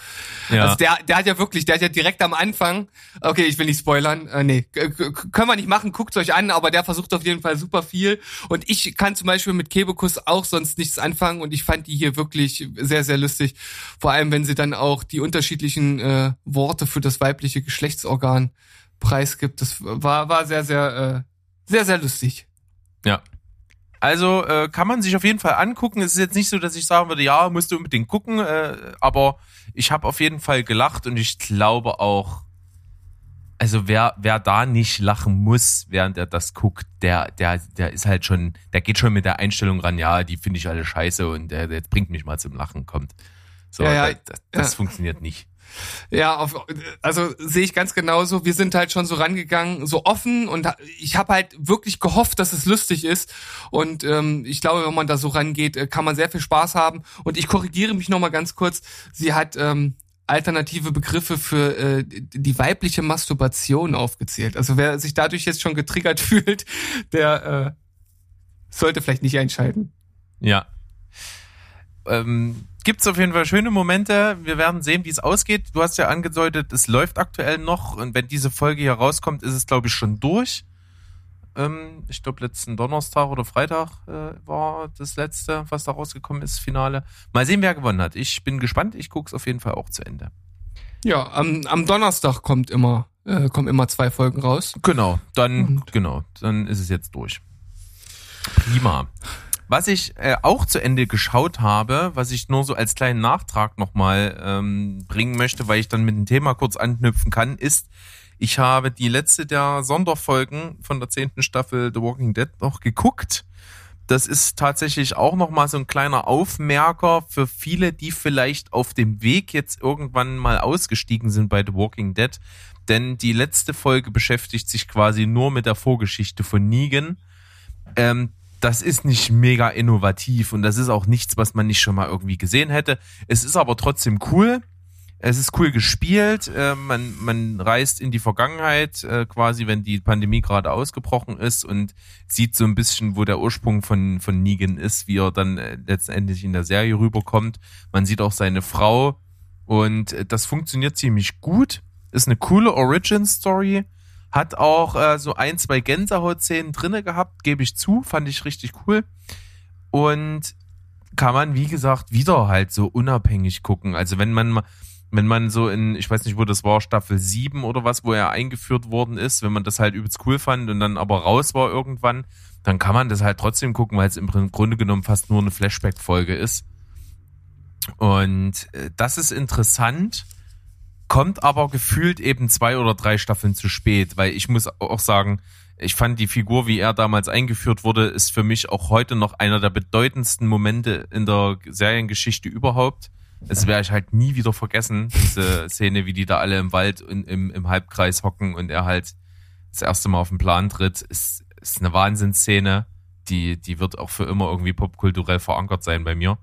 Ja. Also der, der hat ja wirklich, der hat ja direkt am Anfang, okay, ich will nicht spoilern, äh, nee, können wir nicht machen, guckt euch an, aber der versucht auf jeden Fall super viel. Und ich kann zum Beispiel mit Kebekus auch sonst nichts anfangen und ich fand die hier wirklich sehr, sehr lustig. Vor allem, wenn sie dann auch die unterschiedlichen äh, Worte für das weibliche Geschlechtsorgan preisgibt. Das war, war sehr, sehr, äh, sehr, sehr lustig.
Ja. Also äh, kann man sich auf jeden Fall angucken. Es ist jetzt nicht so, dass ich sagen würde, ja, musst du unbedingt gucken, äh, aber ich habe auf jeden Fall gelacht und ich glaube auch, also wer, wer da nicht lachen muss, während er das guckt, der, der, der ist halt schon, der geht schon mit der Einstellung ran, ja, die finde ich alle scheiße und der, der bringt mich mal zum Lachen, kommt. So, ja, ja, das, das ja. funktioniert nicht.
Ja, auf, also sehe ich ganz genauso. Wir sind halt schon so rangegangen, so offen und ich habe halt wirklich gehofft, dass es lustig ist. Und ähm, ich glaube, wenn man da so rangeht, äh, kann man sehr viel Spaß haben. Und ich korrigiere mich nochmal ganz kurz. Sie hat ähm, alternative Begriffe für äh, die weibliche Masturbation aufgezählt. Also wer sich dadurch jetzt schon getriggert fühlt, der äh, sollte vielleicht nicht einschalten.
Ja. Ähm, gibt es auf jeden Fall schöne Momente. Wir werden sehen, wie es ausgeht. Du hast ja angedeutet, es läuft aktuell noch und wenn diese Folge hier rauskommt, ist es, glaube ich, schon durch. Ähm, ich glaube, letzten Donnerstag oder Freitag äh, war das letzte, was da rausgekommen ist, Finale. Mal sehen, wer gewonnen hat. Ich bin gespannt. Ich gucke es auf jeden Fall auch zu Ende.
Ja, am, am Donnerstag kommt immer, äh, kommen immer zwei Folgen raus.
Genau, dann, und. genau, dann ist es jetzt durch. Prima. Was ich äh, auch zu Ende geschaut habe, was ich nur so als kleinen Nachtrag nochmal ähm, bringen möchte, weil ich dann mit dem Thema kurz anknüpfen kann, ist, ich habe die letzte der Sonderfolgen von der zehnten Staffel The Walking Dead noch geguckt. Das ist tatsächlich auch nochmal so ein kleiner Aufmerker für viele, die vielleicht auf dem Weg jetzt irgendwann mal ausgestiegen sind bei The Walking Dead. Denn die letzte Folge beschäftigt sich quasi nur mit der Vorgeschichte von Negan. Ähm, das ist nicht mega innovativ und das ist auch nichts, was man nicht schon mal irgendwie gesehen hätte. Es ist aber trotzdem cool. Es ist cool gespielt. Äh, man, man reist in die Vergangenheit, äh, quasi, wenn die Pandemie gerade ausgebrochen ist und sieht so ein bisschen, wo der Ursprung von, von Negan ist, wie er dann äh, letztendlich in der Serie rüberkommt. Man sieht auch seine Frau und äh, das funktioniert ziemlich gut. Ist eine coole Origin-Story hat auch äh, so ein, zwei Gänsehautszenen drinne gehabt, gebe ich zu, fand ich richtig cool. Und kann man, wie gesagt, wieder halt so unabhängig gucken. Also wenn man wenn man so in, ich weiß nicht, wo das war, Staffel 7 oder was, wo er eingeführt worden ist, wenn man das halt übelst cool fand und dann aber raus war irgendwann, dann kann man das halt trotzdem gucken, weil es im Grunde genommen fast nur eine Flashback-Folge ist. Und äh, das ist interessant kommt aber gefühlt eben zwei oder drei Staffeln zu spät, weil ich muss auch sagen, ich fand die Figur, wie er damals eingeführt wurde, ist für mich auch heute noch einer der bedeutendsten Momente in der Seriengeschichte überhaupt. Es werde ich halt nie wieder vergessen, diese Szene, wie die da alle im Wald in, im, im Halbkreis hocken und er halt das erste Mal auf den Plan tritt, ist, ist eine Wahnsinnsszene. Die, die wird auch für immer irgendwie popkulturell verankert sein bei mir.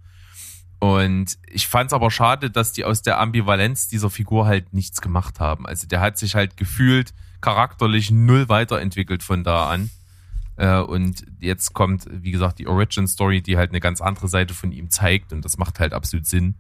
Und ich fand es aber schade, dass die aus der Ambivalenz dieser Figur halt nichts gemacht haben. Also der hat sich halt gefühlt charakterlich null weiterentwickelt von da an. Äh, und jetzt kommt, wie gesagt, die Origin Story, die halt eine ganz andere Seite von ihm zeigt und das macht halt absolut Sinn.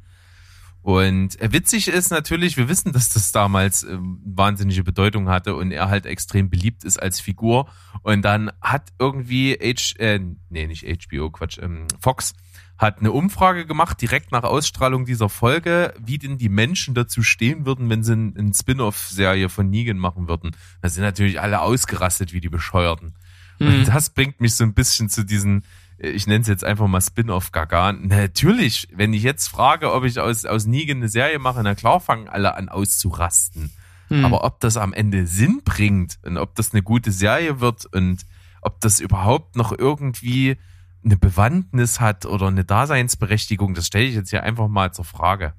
Und witzig ist natürlich, wir wissen, dass das damals äh, wahnsinnige Bedeutung hatte und er halt extrem beliebt ist als Figur. Und dann hat irgendwie H, äh, nee, nicht HBO, Quatsch, ähm, Fox hat eine Umfrage gemacht, direkt nach Ausstrahlung dieser Folge, wie denn die Menschen dazu stehen würden, wenn sie eine Spin-off-Serie von Negan machen würden. Da sind natürlich alle ausgerastet wie die Bescheuerten. Mhm. Und das bringt mich so ein bisschen zu diesen, ich nenne es jetzt einfach mal Spin-off-Gaga. Natürlich, wenn ich jetzt frage, ob ich aus, aus Negan eine Serie mache, na klar fangen alle an auszurasten. Mhm. Aber ob das am Ende Sinn bringt und ob das eine gute Serie wird und ob das überhaupt noch irgendwie eine Bewandtnis hat oder eine Daseinsberechtigung, das stelle ich jetzt hier einfach mal zur Frage.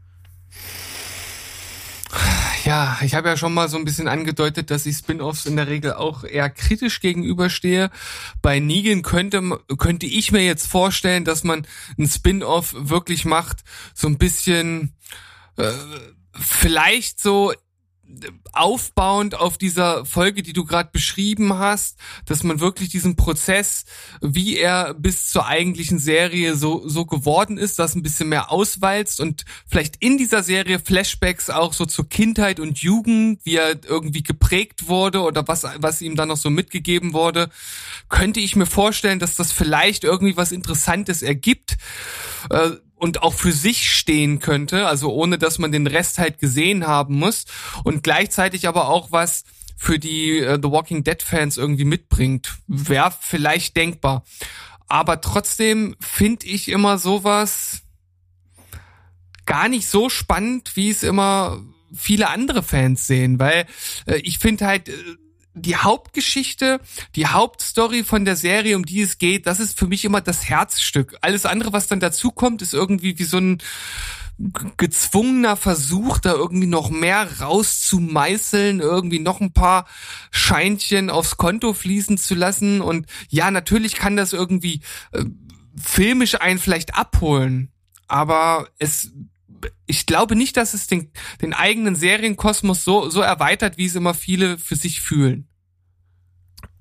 Ja, ich habe ja schon mal so ein bisschen angedeutet, dass ich Spin-offs in der Regel auch eher kritisch gegenüberstehe. Bei Negan könnte, könnte ich mir jetzt vorstellen, dass man ein Spin-off wirklich macht, so ein bisschen äh, vielleicht so aufbauend auf dieser Folge, die du gerade beschrieben hast, dass man wirklich diesen Prozess, wie er bis zur eigentlichen Serie so so geworden ist, das ein bisschen mehr auswalzt und vielleicht in dieser Serie Flashbacks auch so zur Kindheit und Jugend, wie er irgendwie geprägt wurde oder was was ihm dann noch so mitgegeben wurde, könnte ich mir vorstellen, dass das vielleicht irgendwie was Interessantes ergibt. Äh, und auch für sich stehen könnte, also ohne dass man den Rest halt gesehen haben muss und gleichzeitig aber auch was für die uh, The Walking Dead Fans irgendwie mitbringt. Wäre vielleicht denkbar. Aber trotzdem finde ich immer sowas gar nicht so spannend, wie es immer viele andere Fans sehen, weil äh, ich finde halt äh, die Hauptgeschichte, die Hauptstory von der Serie, um die es geht, das ist für mich immer das Herzstück. Alles andere, was dann dazu kommt, ist irgendwie wie so ein gezwungener Versuch, da irgendwie noch mehr rauszumeißeln, irgendwie noch ein paar Scheinchen aufs Konto fließen zu lassen. Und ja, natürlich kann das irgendwie äh, filmisch einen vielleicht abholen, aber es ich glaube nicht, dass es den, den eigenen Serienkosmos so, so erweitert, wie es immer viele für sich fühlen.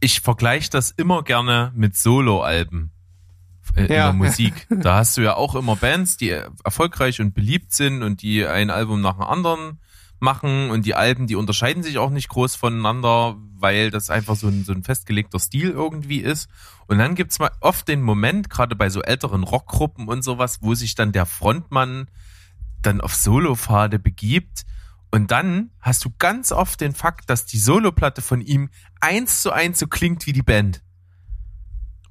Ich vergleiche das immer gerne mit Soloalben äh, in ja. der Musik. Da hast du ja auch immer Bands, die erfolgreich und beliebt sind und die ein Album nach dem anderen machen und die Alben, die unterscheiden sich auch nicht groß voneinander, weil das einfach so ein, so ein festgelegter Stil irgendwie ist. Und dann gibt's mal oft den Moment, gerade bei so älteren Rockgruppen und sowas, wo sich dann der Frontmann dann auf Solopfade begibt. Und dann hast du ganz oft den Fakt, dass die Soloplatte von ihm eins zu eins so klingt wie die Band.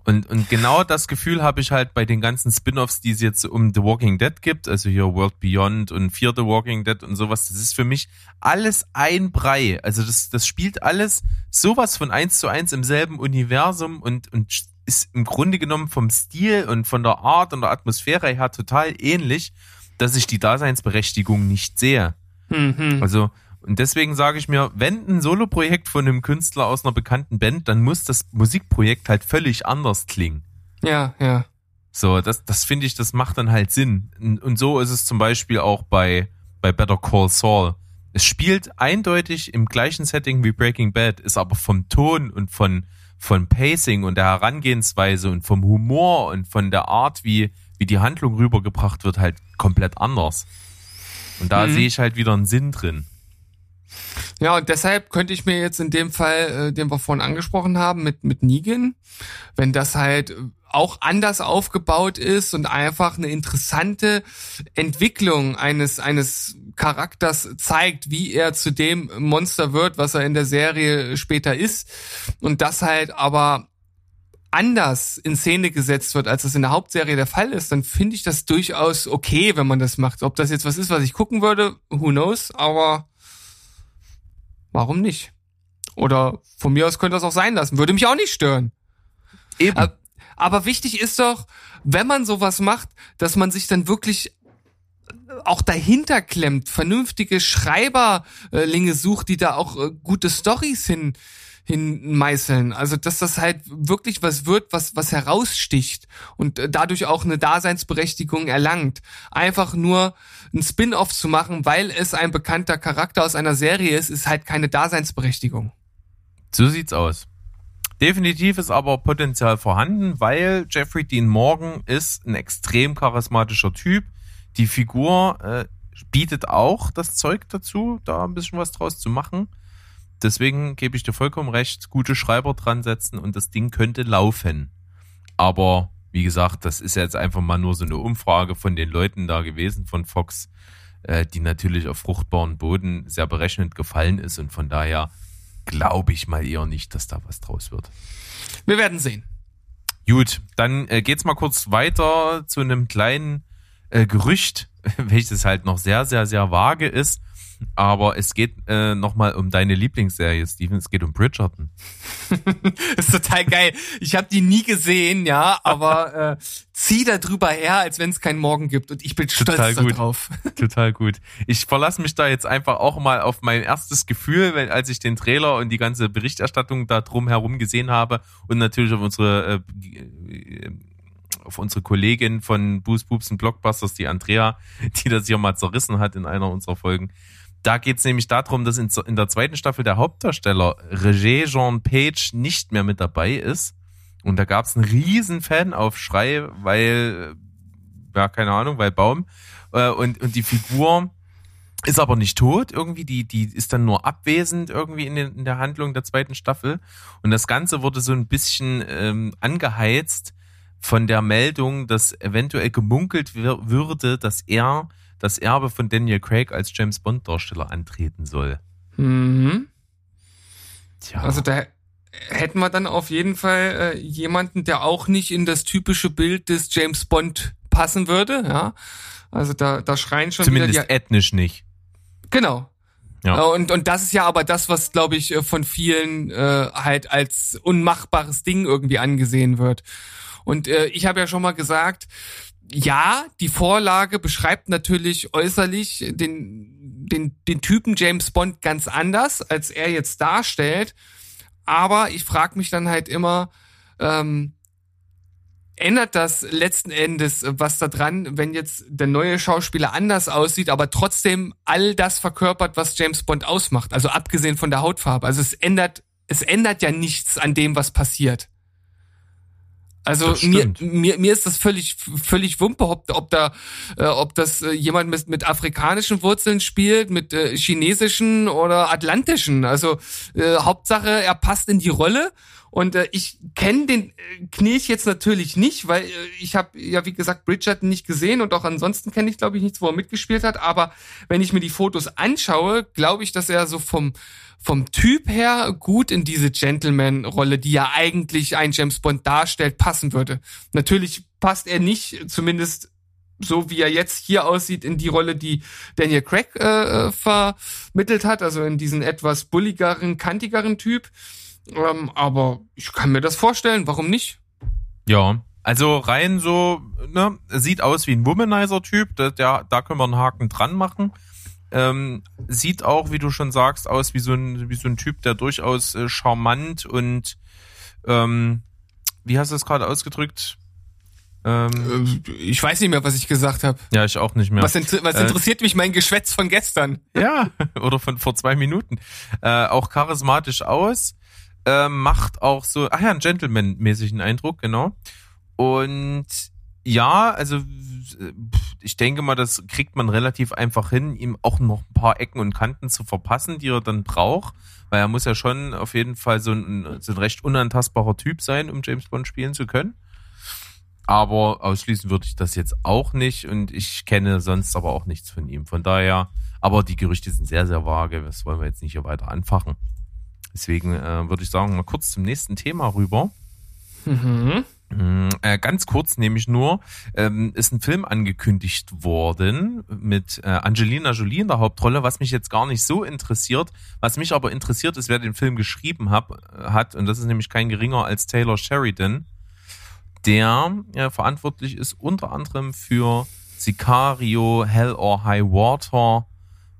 Und, und genau das Gefühl habe ich halt bei den ganzen Spin-offs, die es jetzt um The Walking Dead gibt, also hier World Beyond und Fear The Walking Dead und sowas. Das ist für mich alles ein Brei. Also das, das spielt alles sowas von eins zu eins im selben Universum und, und ist im Grunde genommen vom Stil und von der Art und der Atmosphäre her total ähnlich dass ich die Daseinsberechtigung nicht sehe. Mhm. Also, und deswegen sage ich mir, wenn ein Soloprojekt von einem Künstler aus einer bekannten Band, dann muss das Musikprojekt halt völlig anders klingen.
Ja, ja.
So, das, das finde ich, das macht dann halt Sinn. Und so ist es zum Beispiel auch bei, bei Better Call Saul. Es spielt eindeutig im gleichen Setting wie Breaking Bad, ist aber vom Ton und von, von Pacing und der Herangehensweise und vom Humor und von der Art, wie, wie die Handlung rübergebracht wird, halt komplett anders. Und da mhm. sehe ich halt wieder einen Sinn drin.
Ja, und deshalb könnte ich mir jetzt in dem Fall, äh, den wir vorhin angesprochen haben, mit, mit Negan, wenn das halt auch anders aufgebaut ist und einfach eine interessante Entwicklung eines, eines Charakters zeigt, wie er zu dem Monster wird, was er in der Serie später ist. Und das halt aber anders in Szene gesetzt wird, als es in der Hauptserie der Fall ist, dann finde ich das durchaus okay, wenn man das macht. Ob das jetzt was ist, was ich gucken würde, who knows, aber warum nicht? Oder von mir aus könnte das auch sein lassen, würde mich auch nicht stören.
Eben.
Aber, aber wichtig ist doch, wenn man sowas macht, dass man sich dann wirklich auch dahinter klemmt, vernünftige Schreiberlinge sucht, die da auch äh, gute Stories hin hinmeißeln. Also dass das halt wirklich was wird, was was heraussticht und äh, dadurch auch eine Daseinsberechtigung erlangt. Einfach nur ein Spin-off zu machen, weil es ein bekannter Charakter aus einer Serie ist, ist halt keine Daseinsberechtigung.
So sieht's aus. Definitiv ist aber Potenzial vorhanden, weil Jeffrey Dean Morgan ist ein extrem charismatischer Typ. Die Figur äh, bietet auch das Zeug dazu, da ein bisschen was draus zu machen. Deswegen gebe ich dir vollkommen recht, gute Schreiber dran setzen und das Ding könnte laufen. Aber wie gesagt, das ist jetzt einfach mal nur so eine Umfrage von den Leuten da gewesen von Fox, äh, die natürlich auf fruchtbaren Boden sehr berechnend gefallen ist und von daher glaube ich mal eher nicht, dass da was draus wird.
Wir werden sehen.
Gut, dann äh, geht's mal kurz weiter zu einem kleinen äh, Gerücht, welches halt noch sehr, sehr, sehr vage ist. Aber es geht äh, nochmal um deine Lieblingsserie, Steven. Es geht um Bridgerton.
ist total geil. Ich habe die nie gesehen, ja, aber äh, zieh da drüber her, als wenn es keinen Morgen gibt. Und ich bin
Total
stolz
gut.
darauf.
Total gut. Ich verlasse mich da jetzt einfach auch mal auf mein erstes Gefühl, wenn, als ich den Trailer und die ganze Berichterstattung da drumherum gesehen habe und natürlich auf unsere äh, äh, auf unsere Kollegin von Boost Boops und Blockbusters, die Andrea, die das hier mal zerrissen hat in einer unserer Folgen. Da geht es nämlich darum, dass in, in der zweiten Staffel der Hauptdarsteller Roger Jean Page nicht mehr mit dabei ist. Und da gab es einen riesen Fanaufschrei, weil, äh, ja, keine Ahnung, weil Baum. Äh, und, und die Figur ist aber nicht tot, irgendwie, die, die ist dann nur abwesend irgendwie in, den, in der Handlung der zweiten Staffel. Und das Ganze wurde so ein bisschen ähm, angeheizt von der Meldung, dass eventuell gemunkelt würde, dass er das Erbe von Daniel Craig als James Bond Darsteller antreten soll.
Mhm.
Tja.
Also da hätten wir dann auf jeden Fall äh, jemanden, der auch nicht in das typische Bild des James Bond passen würde, ja. Also da, da schreien schon
Zumindest
wieder die,
ethnisch nicht.
Genau.
Ja.
Äh, Und, und das ist ja aber das, was, glaube ich, äh, von vielen äh, halt als unmachbares Ding irgendwie angesehen wird. Und äh, ich habe ja schon mal gesagt, ja, die Vorlage beschreibt natürlich äußerlich den, den, den Typen James Bond ganz anders, als er jetzt darstellt. Aber ich frage mich dann halt immer, ähm, ändert das letzten Endes was da dran, wenn jetzt der neue Schauspieler anders aussieht, aber trotzdem all das verkörpert, was James Bond ausmacht. Also abgesehen von der Hautfarbe. Also es ändert, es ändert ja nichts an dem, was passiert. Also mir, mir, mir ist das völlig, völlig Wumpe, ob, ob da, äh, ob das äh, jemand mit, mit afrikanischen Wurzeln spielt, mit äh, chinesischen oder atlantischen. Also äh, Hauptsache, er passt in die Rolle. Und äh, ich kenne den äh, Knilch jetzt natürlich nicht, weil äh, ich habe ja wie gesagt Bridgerton nicht gesehen und auch ansonsten kenne ich glaube ich nichts, wo er mitgespielt hat. Aber wenn ich mir die Fotos anschaue, glaube ich, dass er so vom vom Typ her gut in diese Gentleman-Rolle, die ja eigentlich ein James Bond darstellt, passen würde. Natürlich passt er nicht, zumindest so wie er jetzt hier aussieht, in die Rolle, die Daniel Craig äh, vermittelt hat, also in diesen etwas bulligeren, kantigeren Typ. Ähm, aber ich kann mir das vorstellen, warum nicht?
Ja, also rein so, ne, sieht aus wie ein Womanizer-Typ, der, da können wir einen Haken dran machen. Ähm, sieht auch, wie du schon sagst, aus wie so ein, wie so ein Typ, der durchaus äh, charmant und ähm, wie hast du es gerade ausgedrückt? Ähm,
Äh, Ich weiß nicht mehr, was ich gesagt habe.
ja, ich auch nicht mehr.
Was, inter was
Äh,
interessiert mich mein Geschwätz von gestern?
Ja, oder von vor zwei Minuten. Äh, auch charismatisch aus. Äh, macht auch so, ach ja, einen Gentleman-mäßigen Eindruck, genau. Und ja, also äh, ich denke mal, das kriegt man relativ einfach hin, ihm auch noch ein paar Ecken und Kanten zu verpassen, die er dann braucht. Weil er muss ja schon auf jeden Fall so ein, so ein recht unantastbarer Typ sein, um James Bond spielen zu können. Aber ausschließen würde ich das jetzt auch nicht und ich kenne sonst aber auch nichts von ihm. Von daher, aber die Gerüchte sind sehr, sehr vage. Das wollen wir jetzt nicht hier weiter anfachen. Deswegen äh, würde ich sagen, mal kurz zum nächsten Thema rüber.
Mhm.
Mm, äh, ganz kurz nämlich nur, ähm, ist ein Film angekündigt worden mit äh, Angelina Jolie in der Hauptrolle, was mich jetzt gar nicht so interessiert. Was mich aber interessiert ist, wer den Film geschrieben hab, hat, und das ist nämlich kein geringer als Taylor Sheridan, der äh, verantwortlich ist unter anderem für Sicario, Hell or High Water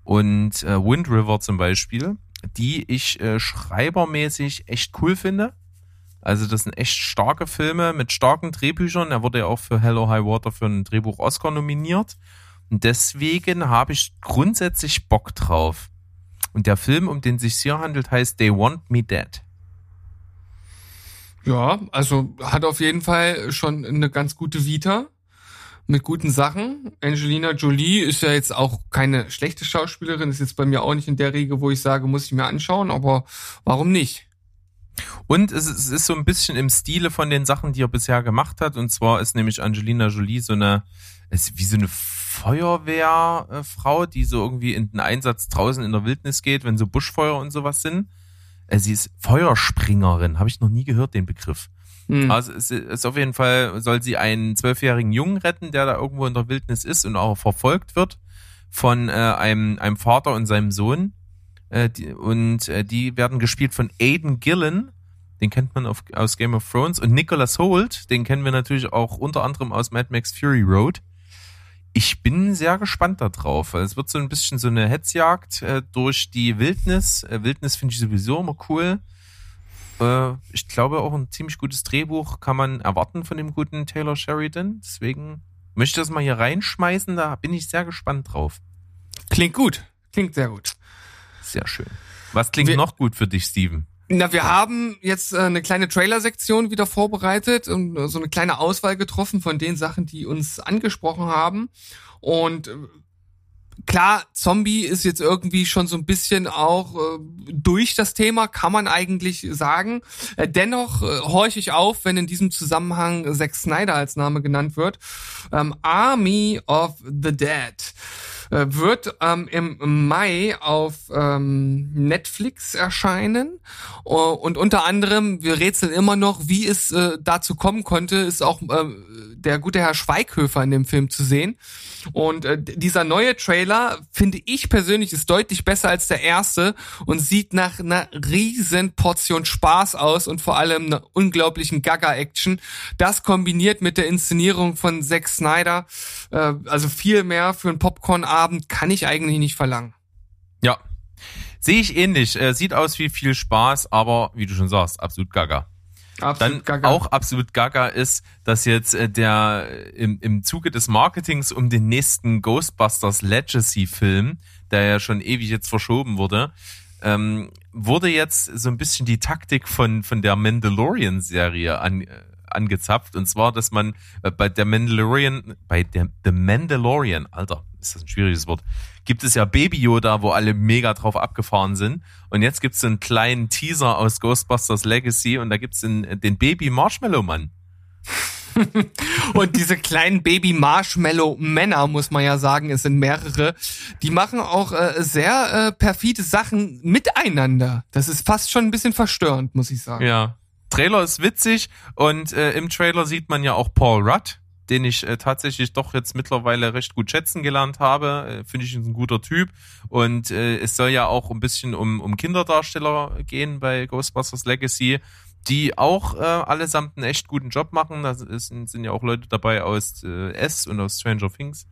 und äh, Wind River zum Beispiel, die ich äh, schreibermäßig echt cool finde also das sind echt starke Filme mit starken Drehbüchern. Er wurde ja auch für Hello High Water für ein Drehbuch Oscar nominiert. Und deswegen habe ich grundsätzlich Bock drauf. Und der Film, um den sich hier handelt, heißt They Want Me Dead.
Ja, also hat auf jeden Fall schon eine ganz gute Vita mit guten Sachen. Angelina Jolie ist ja jetzt auch keine schlechte Schauspielerin, ist jetzt bei mir auch nicht in der Regel, wo ich sage, muss ich mir anschauen, aber warum nicht?
Und es ist, so ein bisschen im Stile von den Sachen, die er bisher gemacht hat. Und zwar ist nämlich Angelina Jolie so eine, ist wie so eine Feuerwehrfrau, die so irgendwie in den Einsatz draußen in der Wildnis geht, wenn so Buschfeuer und sowas sind. Äh, sie ist Feuerspringerin, habe ich noch nie gehört, den Begriff. Hm. Also es ist auf jeden Fall, soll sie einen zwölfjährigen Jungen retten, der da irgendwo in der Wildnis ist und auch verfolgt wird von äh, einem, einem Vater und seinem Sohn. Äh, die, und äh, die werden gespielt von Aiden Gillen, den kennt man auf, aus Game of Thrones, und Nicholas Holt, den kennen wir natürlich auch unter anderem aus Mad Max Fury Road. Ich bin sehr gespannt darauf. Es wird so ein bisschen so eine Hetzjagd äh, durch die Wildnis. Äh, Wildnis finde ich sowieso immer cool. Äh, ich glaube auch ein ziemlich gutes Drehbuch kann man erwarten von dem guten Taylor Sheridan. Deswegen möchte ich das mal hier reinschmeißen. Da bin ich sehr gespannt drauf.
Klingt gut. Klingt sehr gut.
Sehr schön. Was klingt wir, noch gut für dich, Steven?
Na, wir haben jetzt äh, eine kleine Trailer-Sektion wieder vorbereitet und äh, so eine kleine Auswahl getroffen von den Sachen, die uns angesprochen haben. Und äh, klar, Zombie ist jetzt irgendwie schon so ein bisschen auch äh, durch das Thema, kann man eigentlich sagen. Äh, dennoch äh, horche ich auf, wenn in diesem Zusammenhang Zack Snyder als Name genannt wird. Ähm, Army of the Dead. Äh, wird ähm, im Mai auf ähm, Netflix erscheinen. Uh, und unter anderem, wir rätseln immer noch, wie es äh, dazu kommen konnte, ist auch äh, der gute Herr Schweighöfer in dem Film zu sehen. Und äh, dieser neue Trailer, finde ich persönlich, ist deutlich besser als der erste und sieht nach einer riesen Portion Spaß aus und vor allem einer unglaublichen Gaga-Action. Das kombiniert mit der Inszenierung von Zack Snyder, äh, also viel mehr für einen Popcorn-Abend kann ich eigentlich nicht verlangen.
Ja, sehe ich ähnlich. Äh, sieht aus wie viel Spaß, aber wie du schon sagst, absolut Gaga. Absolut Dann gaga. auch absolut gaga ist, dass jetzt äh, der im, im Zuge des Marketings um den nächsten Ghostbusters Legacy Film, der ja schon ewig jetzt verschoben wurde, ähm, wurde jetzt so ein bisschen die Taktik von, von der Mandalorian Serie an, äh, angezapft. Und zwar, dass man äh, bei der Mandalorian, bei der The Mandalorian, Alter, ist das ein schwieriges Wort, gibt es ja Baby Yoda, wo alle mega drauf abgefahren sind. Und jetzt gibt es einen kleinen Teaser aus Ghostbusters Legacy und da gibt es den, den Baby Marshmallow Mann.
und diese kleinen Baby Marshmallow Männer, muss man ja sagen, es sind mehrere, die machen auch äh, sehr äh, perfide Sachen miteinander. Das ist fast schon ein bisschen verstörend, muss ich sagen.
Ja. Trailer ist witzig und äh, im Trailer sieht man ja auch Paul Rudd, den ich äh, tatsächlich doch jetzt mittlerweile recht gut schätzen gelernt habe. Äh, Finde ich ein guter Typ. Und äh, es soll ja auch ein bisschen um, um Kinderdarsteller gehen bei Ghostbusters Legacy, die auch äh, allesamt einen echt guten Job machen. Da sind, sind ja auch Leute dabei aus äh, S und aus Stranger Things,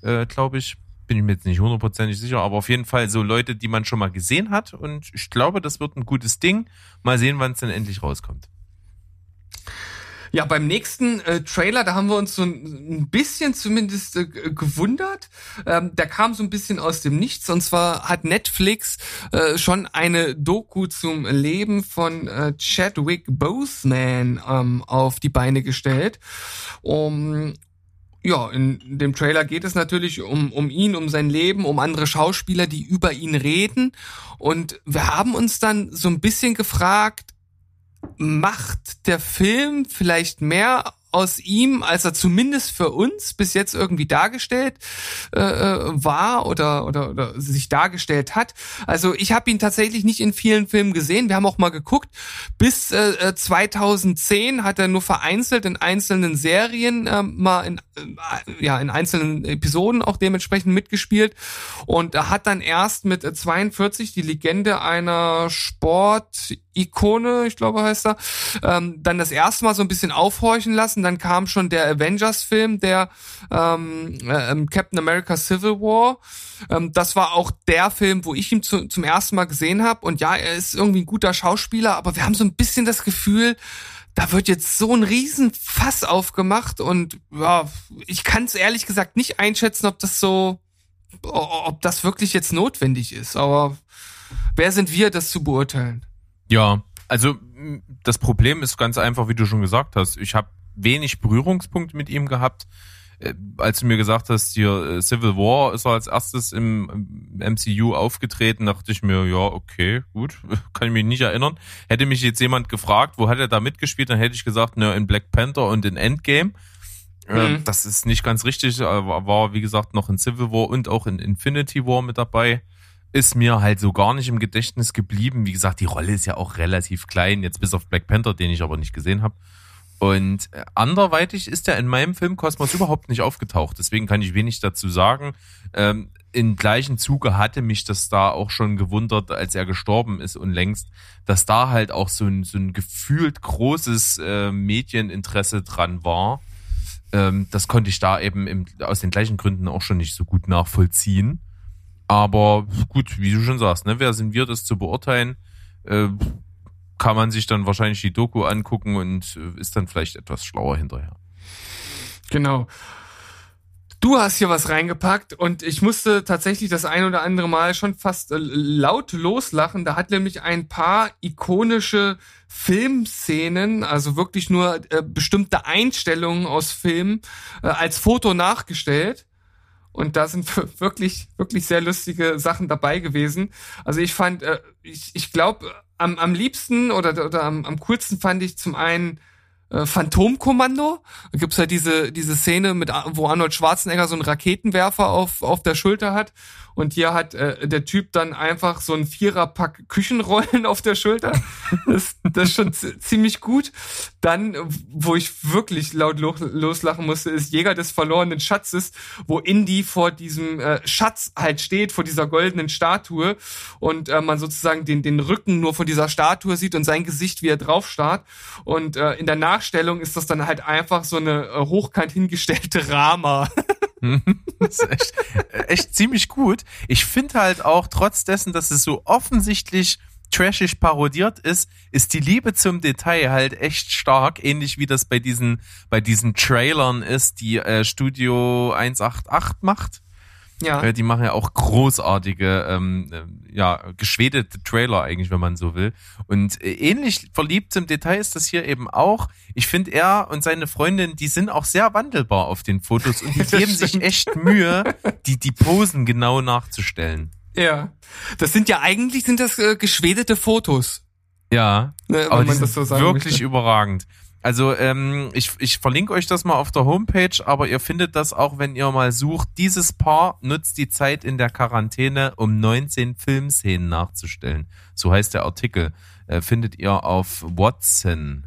äh, glaube ich bin ich mir jetzt nicht hundertprozentig sicher, aber auf jeden Fall so Leute, die man schon mal gesehen hat. Und ich glaube, das wird ein gutes Ding. Mal sehen, wann es dann endlich rauskommt.
Ja, beim nächsten äh, Trailer, da haben wir uns so ein, ein bisschen zumindest äh, gewundert. Ähm, der kam so ein bisschen aus dem Nichts. Und zwar hat Netflix äh, schon eine Doku zum Leben von äh, Chadwick Boseman ähm, auf die Beine gestellt. Um, ja, in dem Trailer geht es natürlich um, um ihn, um sein Leben, um andere Schauspieler, die über ihn reden. Und wir haben uns dann so ein bisschen gefragt, macht der Film vielleicht mehr aus ihm, als er zumindest für uns bis jetzt irgendwie dargestellt äh, äh war oder, oder, oder sich dargestellt hat. Also ich habe ihn tatsächlich nicht in vielen Filmen gesehen. Wir haben auch mal geguckt. Bis äh, 2010 äh, hat er nur vereinzelt in einzelnen Serien äh, mal in, äh, ja, in einzelnen Episoden auch dementsprechend mitgespielt und er hat dann erst mit 42 die Legende einer Sport-Ikone, ich glaube heißt er, ähm, dann das erste Mal so ein bisschen aufhorchen lassen. Dann kam schon der Avengers-Film, der ähm, äh, Captain America Civil War. Ähm, das war auch der Film, wo ich ihn zu, zum ersten Mal gesehen habe. Und ja, er ist irgendwie ein guter Schauspieler, aber wir haben so ein bisschen das Gefühl, da wird jetzt so ein Riesenfass aufgemacht und ja, ich kann es ehrlich gesagt nicht einschätzen, ob das so, ob das wirklich jetzt notwendig ist. Aber wer sind wir, das zu beurteilen?
Ja, also das Problem ist ganz einfach, wie du schon gesagt hast. Ich habe wenig Berührungspunkte mit ihm gehabt. Äh, als du mir gesagt hast, hier äh, Civil War ist er als erstes im MCU aufgetreten, dachte ich mir, ja, okay, gut, kann ich mich nicht erinnern. Hätte mich jetzt jemand gefragt, wo hat er da mitgespielt, dann hätte ich gesagt, ne, in Black Panther und in Endgame. Äh, mhm. Das ist nicht ganz richtig, aber war, wie gesagt, noch in Civil War und auch in Infinity War mit dabei. Ist mir halt so gar nicht im Gedächtnis geblieben. Wie gesagt, die Rolle ist ja auch relativ klein, jetzt bis auf Black Panther, den ich aber nicht gesehen habe. Und äh, anderweitig ist er in meinem Filmkosmos überhaupt nicht aufgetaucht. Deswegen kann ich wenig dazu sagen. Ähm, Im gleichen Zuge hatte mich das da auch schon gewundert, als er gestorben ist und längst, dass da halt auch so ein, so ein gefühlt großes äh, Medieninteresse dran war. Ähm, das konnte ich da eben im, aus den gleichen Gründen auch schon nicht so gut nachvollziehen. Aber gut, wie du schon sagst, ne, wer sind wir, das zu beurteilen? Äh, kann man sich dann wahrscheinlich die Doku angucken und äh, ist dann vielleicht etwas schlauer hinterher.
Genau. Du hast hier was reingepackt und ich musste tatsächlich das ein oder andere Mal schon fast äh, laut loslachen. Da hat nämlich ein paar ikonische Filmszenen, also wirklich nur äh, bestimmte Einstellungen aus Filmen äh, als Foto nachgestellt. Und da sind wirklich, wirklich sehr lustige Sachen dabei gewesen. Also ich fand, äh, ich, ich glaube, am, am liebsten oder, oder am, am coolsten fand ich zum einen äh, Phantomkommando. Da gibt's ja diese, diese Szene, mit, wo Arnold Schwarzenegger so einen Raketenwerfer auf, auf der Schulter hat und hier hat äh, der Typ dann einfach so ein Viererpack Küchenrollen auf der Schulter. Das, das ist schon ziemlich gut. Dann, wo ich wirklich laut lo loslachen musste, ist Jäger des verlorenen Schatzes, wo Indy vor diesem äh, Schatz halt steht, vor dieser goldenen Statue und äh, man sozusagen den, den Rücken nur von dieser Statue sieht und sein Gesicht, wie er drauf starrt. Und äh, in der Nachstellung ist das dann halt einfach so eine äh, hochkant hingestellte Rama.
das ist echt, echt ziemlich gut. Ich finde halt auch, trotz dessen, dass es so offensichtlich trashig parodiert ist, ist die Liebe zum Detail halt echt stark, ähnlich wie das bei diesen, bei diesen Trailern ist, die äh, Studio 188 macht. Ja. Äh, die machen ja auch großartige, ähm, äh, ja, geschwedete Trailer eigentlich, wenn man so will. Und äh, ähnlich verliebt im Detail ist das hier eben auch. Ich finde, er und seine Freundin, die sind auch sehr wandelbar auf den Fotos und die geben sich echt Mühe, die, die Posen genau nachzustellen.
Ja. Das sind ja eigentlich sind das äh, geschwedete Fotos.
Ja. Ne, aber die sind so wirklich möchte. überragend. Also ähm, ich, ich verlinke euch das mal auf der Homepage, aber ihr findet das auch, wenn ihr mal sucht. Dieses Paar nutzt die Zeit in der Quarantäne, um 19 Filmszenen nachzustellen. So heißt der Artikel. Äh, findet ihr auf Watson,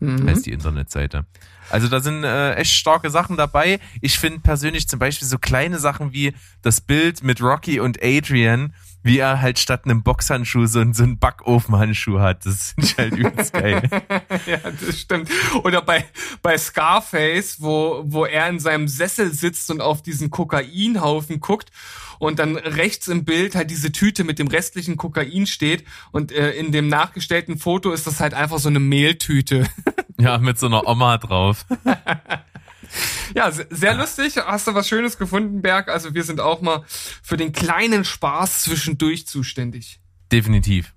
mhm. heißt die Internetseite. Also da sind äh, echt starke Sachen dabei. Ich finde persönlich zum Beispiel so kleine Sachen wie das Bild mit Rocky und Adrian, wie er halt statt einem Boxhandschuh so, so einen Backofenhandschuh hat. Das ich halt übelst geil.
ja, das stimmt. Oder bei, bei Scarface, wo, wo er in seinem Sessel sitzt und auf diesen Kokainhaufen guckt und dann rechts im Bild halt diese Tüte mit dem restlichen Kokain steht und äh, in dem nachgestellten Foto ist das halt einfach so eine Mehltüte.
ja, mit so einer Oma drauf.
Ja, sehr lustig. Hast du was Schönes gefunden, Berg? Also wir sind auch mal für den kleinen Spaß zwischendurch zuständig.
Definitiv.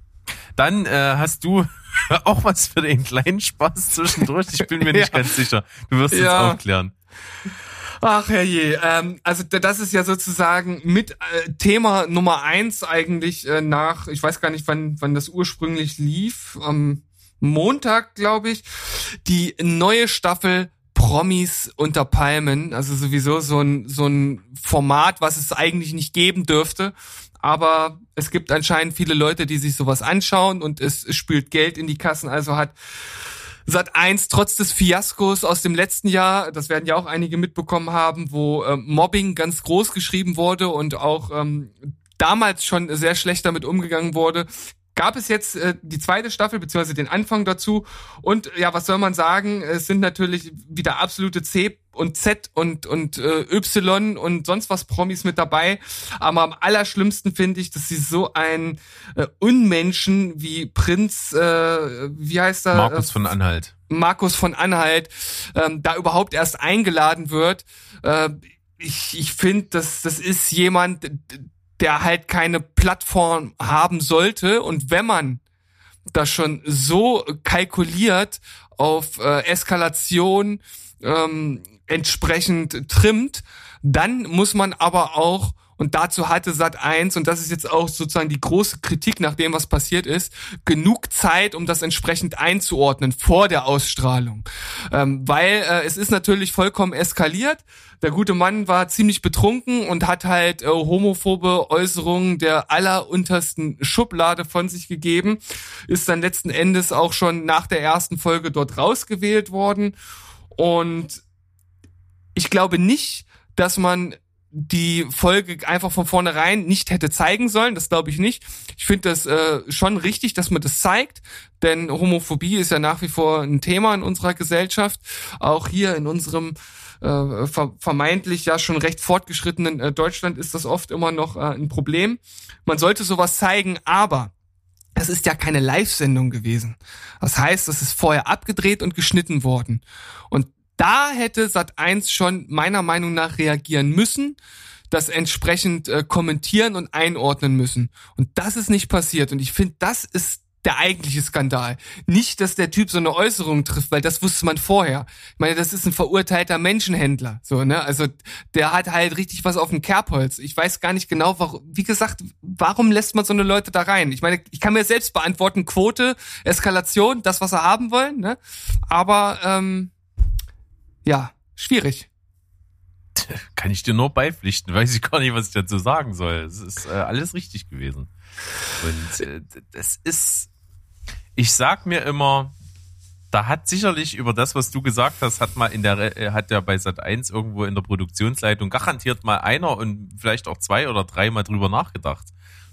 Dann äh, hast du auch was für den kleinen Spaß zwischendurch. Ich bin mir nicht ja. ganz sicher. Du wirst es ja. aufklären.
Ach herrje, ähm, also das ist ja sozusagen mit äh, Thema Nummer eins eigentlich äh, nach, ich weiß gar nicht, wann, wann das ursprünglich lief, am Montag, glaube ich, die neue Staffel Promis unter Palmen, also sowieso so ein, so ein Format, was es eigentlich nicht geben dürfte. Aber es gibt anscheinend viele Leute, die sich sowas anschauen und es, spült Geld in die Kassen. Also hat Sat 1 trotz des Fiaskos aus dem letzten Jahr, das werden ja auch einige mitbekommen haben, wo ähm, Mobbing ganz groß geschrieben wurde und auch ähm, damals schon sehr schlecht damit umgegangen wurde, gab es jetzt äh, die zweite Staffel beziehungsweise den Anfang dazu und ja, was soll man sagen? Es sind natürlich wieder absolute C und Z und und äh, Y und sonst was Promis mit dabei. Aber am allerschlimmsten finde ich, dass sie so ein äh, Unmenschen wie Prinz, äh, wie heißt er?
Markus von Anhalt.
Markus von Anhalt, ähm, da überhaupt erst eingeladen wird. Äh, ich ich finde, das das ist jemand, der halt keine Plattform haben sollte. Und wenn man das schon so kalkuliert auf äh, Eskalation ähm, entsprechend trimmt, dann muss man aber auch und dazu hatte Sat 1, und das ist jetzt auch sozusagen die große Kritik nach dem, was passiert ist, genug Zeit, um das entsprechend einzuordnen vor der Ausstrahlung. Ähm, weil äh, es ist natürlich vollkommen eskaliert. Der gute Mann war ziemlich betrunken und hat halt äh, homophobe Äußerungen der alleruntersten Schublade von sich gegeben. Ist dann letzten Endes auch schon nach der ersten Folge dort rausgewählt worden. Und ich glaube nicht, dass man die Folge einfach von vornherein nicht hätte zeigen sollen. Das glaube ich nicht. Ich finde das äh, schon richtig, dass man das zeigt, denn Homophobie ist ja nach wie vor ein Thema in unserer Gesellschaft. Auch hier in unserem äh, ver vermeintlich ja schon recht fortgeschrittenen äh, Deutschland ist das oft immer noch äh, ein Problem. Man sollte sowas zeigen, aber es ist ja keine Live-Sendung gewesen. Das heißt, es ist vorher abgedreht und geschnitten worden. Und da hätte Sat 1 schon meiner Meinung nach reagieren müssen, das entsprechend äh, kommentieren und einordnen müssen. Und das ist nicht passiert. Und ich finde, das ist der eigentliche Skandal. Nicht, dass der Typ so eine Äußerung trifft, weil das wusste man vorher. Ich meine, das ist ein verurteilter Menschenhändler. So, ne? Also der hat halt richtig was auf dem Kerbholz. Ich weiß gar nicht genau, warum, wie gesagt, warum lässt man so eine Leute da rein? Ich meine, ich kann mir selbst beantworten, Quote, Eskalation, das, was sie haben wollen, ne? Aber ähm, ja, schwierig.
Kann ich dir nur beipflichten, weiß ich gar nicht, was ich dazu sagen soll. Es ist äh, alles richtig gewesen. Und äh, das ist, ich sag mir immer, da hat sicherlich über das, was du gesagt hast, hat mal in der, äh, hat ja bei Sat 1 irgendwo in der Produktionsleitung garantiert mal einer und vielleicht auch zwei oder drei mal drüber nachgedacht.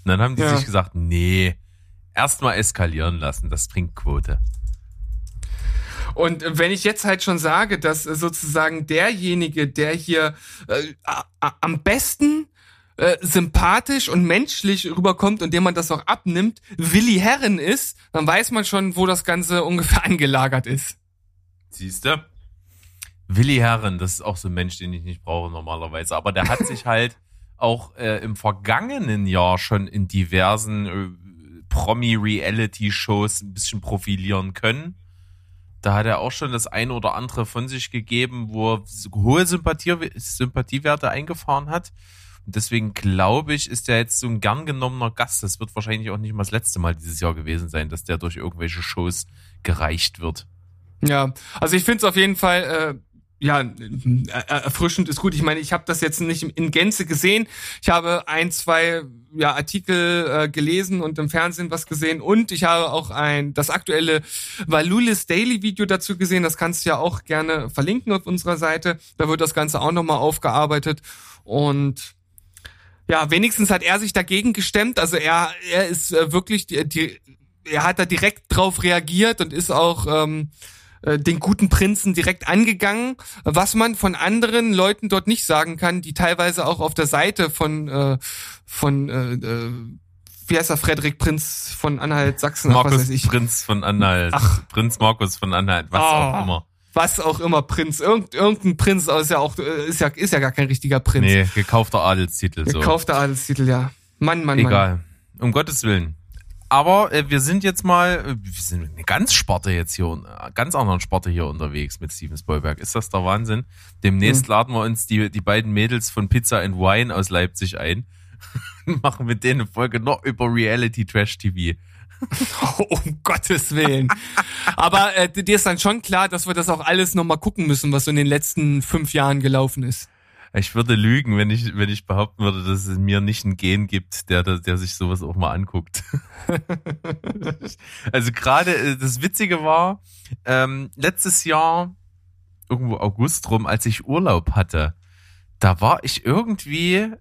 Und dann haben die ja. sich gesagt, nee, erstmal eskalieren lassen, das bringt Quote.
Und wenn ich jetzt halt schon sage, dass sozusagen derjenige, der hier äh, am besten äh, sympathisch und menschlich rüberkommt und dem man das auch abnimmt, Willi Herren ist, dann weiß man schon, wo das Ganze ungefähr angelagert ist.
Siehst du? Willi Herren, das ist auch so ein Mensch, den ich nicht brauche normalerweise. Aber der hat sich halt auch äh, im vergangenen Jahr schon in diversen äh, Promi-Reality-Shows ein bisschen profilieren können da hat er auch schon das eine oder andere von sich gegeben, wo er hohe Sympathie, Sympathiewerte eingefahren hat. Und deswegen glaube ich, ist er jetzt so ein gern genommener Gast. Das wird wahrscheinlich auch nicht mal das letzte Mal dieses Jahr gewesen sein, dass der durch irgendwelche Shows gereicht wird.
Ja, also ich finde es auf jeden Fall äh, ja, erfrischend ist gut. Ich meine, ich habe das jetzt nicht in Gänze gesehen. Ich habe ein, zwei ja, Artikel äh, gelesen und im Fernsehen was gesehen und ich habe auch ein das aktuelle Valulis Daily Video dazu gesehen. Das kannst du ja auch gerne verlinken auf unserer Seite. Da wird das Ganze auch nochmal aufgearbeitet und ja, wenigstens hat er sich dagegen gestemmt. Also er er ist äh, wirklich die, die er hat da direkt drauf reagiert und ist auch ähm, äh, den guten Prinzen direkt angegangen, was man von anderen Leuten dort nicht sagen kann, die teilweise auch auf der Seite von äh, von äh, äh, wie heißt er, Frederik Prinz von Anhalt Sachsen,
Markus was weiß ich. Prinz von Anhalt, Ach. Prinz Markus von Anhalt, was oh, auch immer.
Was auch immer, Prinz. Irgend, irgendein Prinz, ist ja auch, äh, ist ja, ist ja gar kein richtiger Prinz. Nee,
gekaufter Adelstitel.
So. Gekaufter Adelstitel, ja. Mann, Mann,
Mann. Egal. Um Gottes Willen. Aber äh, wir sind jetzt mal, äh, wir sind eine ganz Sparte jetzt hier, äh, ganz anderen Sparte hier unterwegs mit Steven Spielberg. Ist das der Wahnsinn? Demnächst mhm. laden wir uns die, die beiden Mädels von Pizza and Wine aus Leipzig ein. und machen mit denen eine Folge noch über Reality Trash TV.
um Gottes Willen. Aber äh, dir ist dann schon klar, dass wir das auch alles nochmal gucken müssen, was so in den letzten fünf Jahren gelaufen ist.
Ich würde lügen, wenn ich, wenn ich behaupten würde, dass es mir nicht einen Gen gibt, der, der sich sowas auch mal anguckt. also gerade äh, das Witzige war, ähm, letztes Jahr, irgendwo August rum, als ich Urlaub hatte, da war ich irgendwie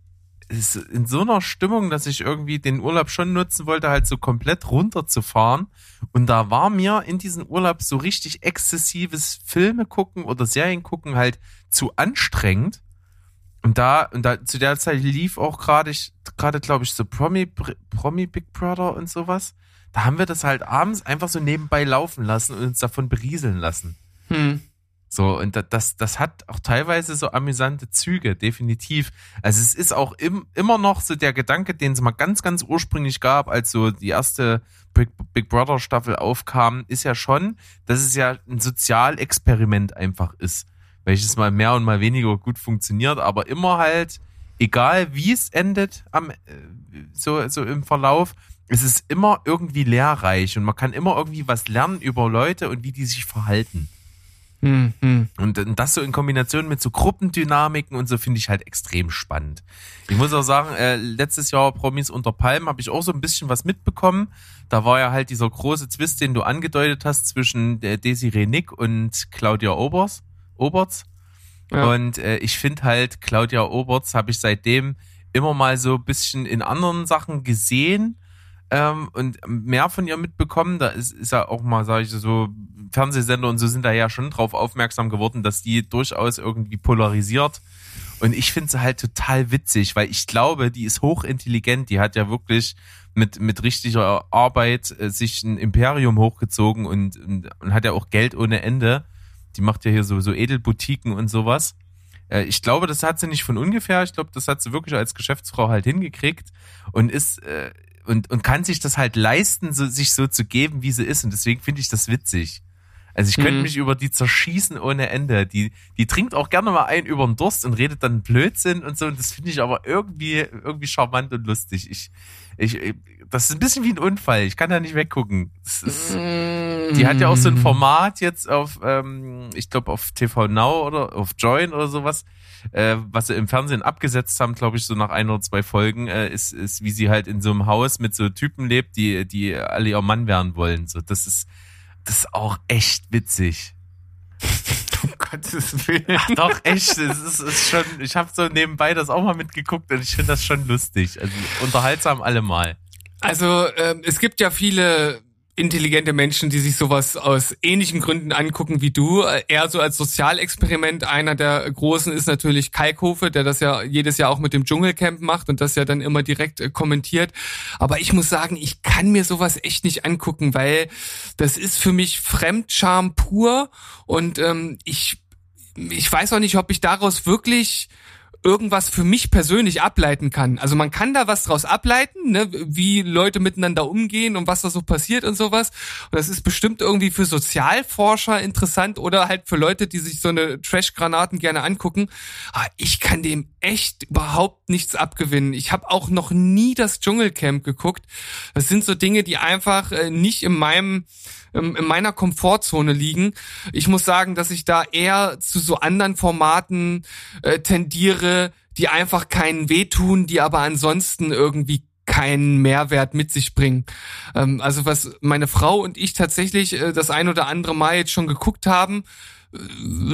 in so einer Stimmung, dass ich irgendwie den Urlaub schon nutzen wollte, halt so komplett runterzufahren. Und da war mir in diesem Urlaub so richtig exzessives Filme gucken oder Serien gucken halt zu anstrengend. Und da, und da zu der Zeit lief auch gerade, gerade glaube ich, so Promi, Promi Big Brother und sowas. Da haben wir das halt abends einfach so nebenbei laufen lassen und uns davon berieseln lassen. Hm. So, und das, das hat auch teilweise so amüsante Züge, definitiv. Also es ist auch im, immer noch so der Gedanke, den es mal ganz, ganz ursprünglich gab, als so die erste Big, Big Brother Staffel aufkam, ist ja schon, dass es ja ein Sozialexperiment einfach ist welches mal mehr und mal weniger gut funktioniert, aber immer halt, egal wie es endet am, äh, so, so im Verlauf, es ist immer irgendwie lehrreich und man kann immer irgendwie was lernen über Leute und wie die sich verhalten. Mhm. Und das so in Kombination mit so Gruppendynamiken und so finde ich halt extrem spannend. Ich muss auch sagen, äh, letztes Jahr Promis unter Palmen habe ich auch so ein bisschen was mitbekommen. Da war ja halt dieser große Twist, den du angedeutet hast zwischen äh, Desiree Nick und Claudia Obers. Oberts. Ja. Und äh, ich finde halt, Claudia Oberts habe ich seitdem immer mal so ein bisschen in anderen Sachen gesehen ähm, und mehr von ihr mitbekommen. Da ist, ist ja auch mal, sage ich so, Fernsehsender und so sind da ja schon drauf aufmerksam geworden, dass die durchaus irgendwie polarisiert. Und ich finde sie halt total witzig, weil ich glaube, die ist hochintelligent. Die hat ja wirklich mit, mit richtiger Arbeit äh, sich ein Imperium hochgezogen und, und, und hat ja auch Geld ohne Ende die macht ja hier so, so Edelboutiquen und sowas. Äh, ich glaube, das hat sie nicht von ungefähr. Ich glaube, das hat sie wirklich als Geschäftsfrau halt hingekriegt und ist äh, und, und kann sich das halt leisten, so, sich so zu geben, wie sie ist. Und deswegen finde ich das witzig. Also ich könnte mhm. mich über die zerschießen ohne Ende. Die, die trinkt auch gerne mal ein über den Durst und redet dann Blödsinn und so. Und das finde ich aber irgendwie, irgendwie charmant und lustig. Ich, ich, das ist ein bisschen wie ein Unfall. Ich kann da nicht weggucken. Ist, die hat ja auch so ein Format jetzt auf, ähm, ich glaube auf TV Now oder auf Join oder sowas, äh, was sie im Fernsehen abgesetzt haben, glaube ich, so nach ein oder zwei Folgen, äh, ist, ist, wie sie halt in so einem Haus mit so Typen lebt, die, die alle ihr Mann werden wollen. So, das ist, das ist auch echt witzig.
um Gottes Willen.
Ach, doch, echt. Es ist, ist schon, ich habe so nebenbei das auch mal mitgeguckt und ich finde das schon lustig. Also unterhaltsam allemal.
Also ähm, es gibt ja viele intelligente Menschen, die sich sowas aus ähnlichen Gründen angucken wie du. Eher so als Sozialexperiment. Einer der großen ist natürlich Kalkofe, der das ja jedes Jahr auch mit dem Dschungelcamp macht und das ja dann immer direkt äh, kommentiert. Aber ich muss sagen, ich kann mir sowas echt nicht angucken, weil das ist für mich Fremdscham pur und ähm, ich ich weiß auch nicht, ob ich daraus wirklich irgendwas für mich persönlich ableiten kann. Also man kann da was draus ableiten, ne, wie Leute miteinander umgehen und was da so passiert und sowas. Und das ist bestimmt irgendwie für Sozialforscher interessant oder halt für Leute, die sich so eine Trash-Granaten gerne angucken. Aber ich kann dem echt überhaupt nichts abgewinnen. Ich habe auch noch nie das Dschungelcamp geguckt. Das sind so Dinge, die einfach äh, nicht in meinem in meiner Komfortzone liegen. Ich muss sagen, dass ich da eher zu so anderen Formaten äh, tendiere, die einfach keinen wehtun, die aber ansonsten irgendwie keinen Mehrwert mit sich bringen. Ähm, also was meine Frau und ich tatsächlich äh, das ein oder andere Mal jetzt schon geguckt haben, äh,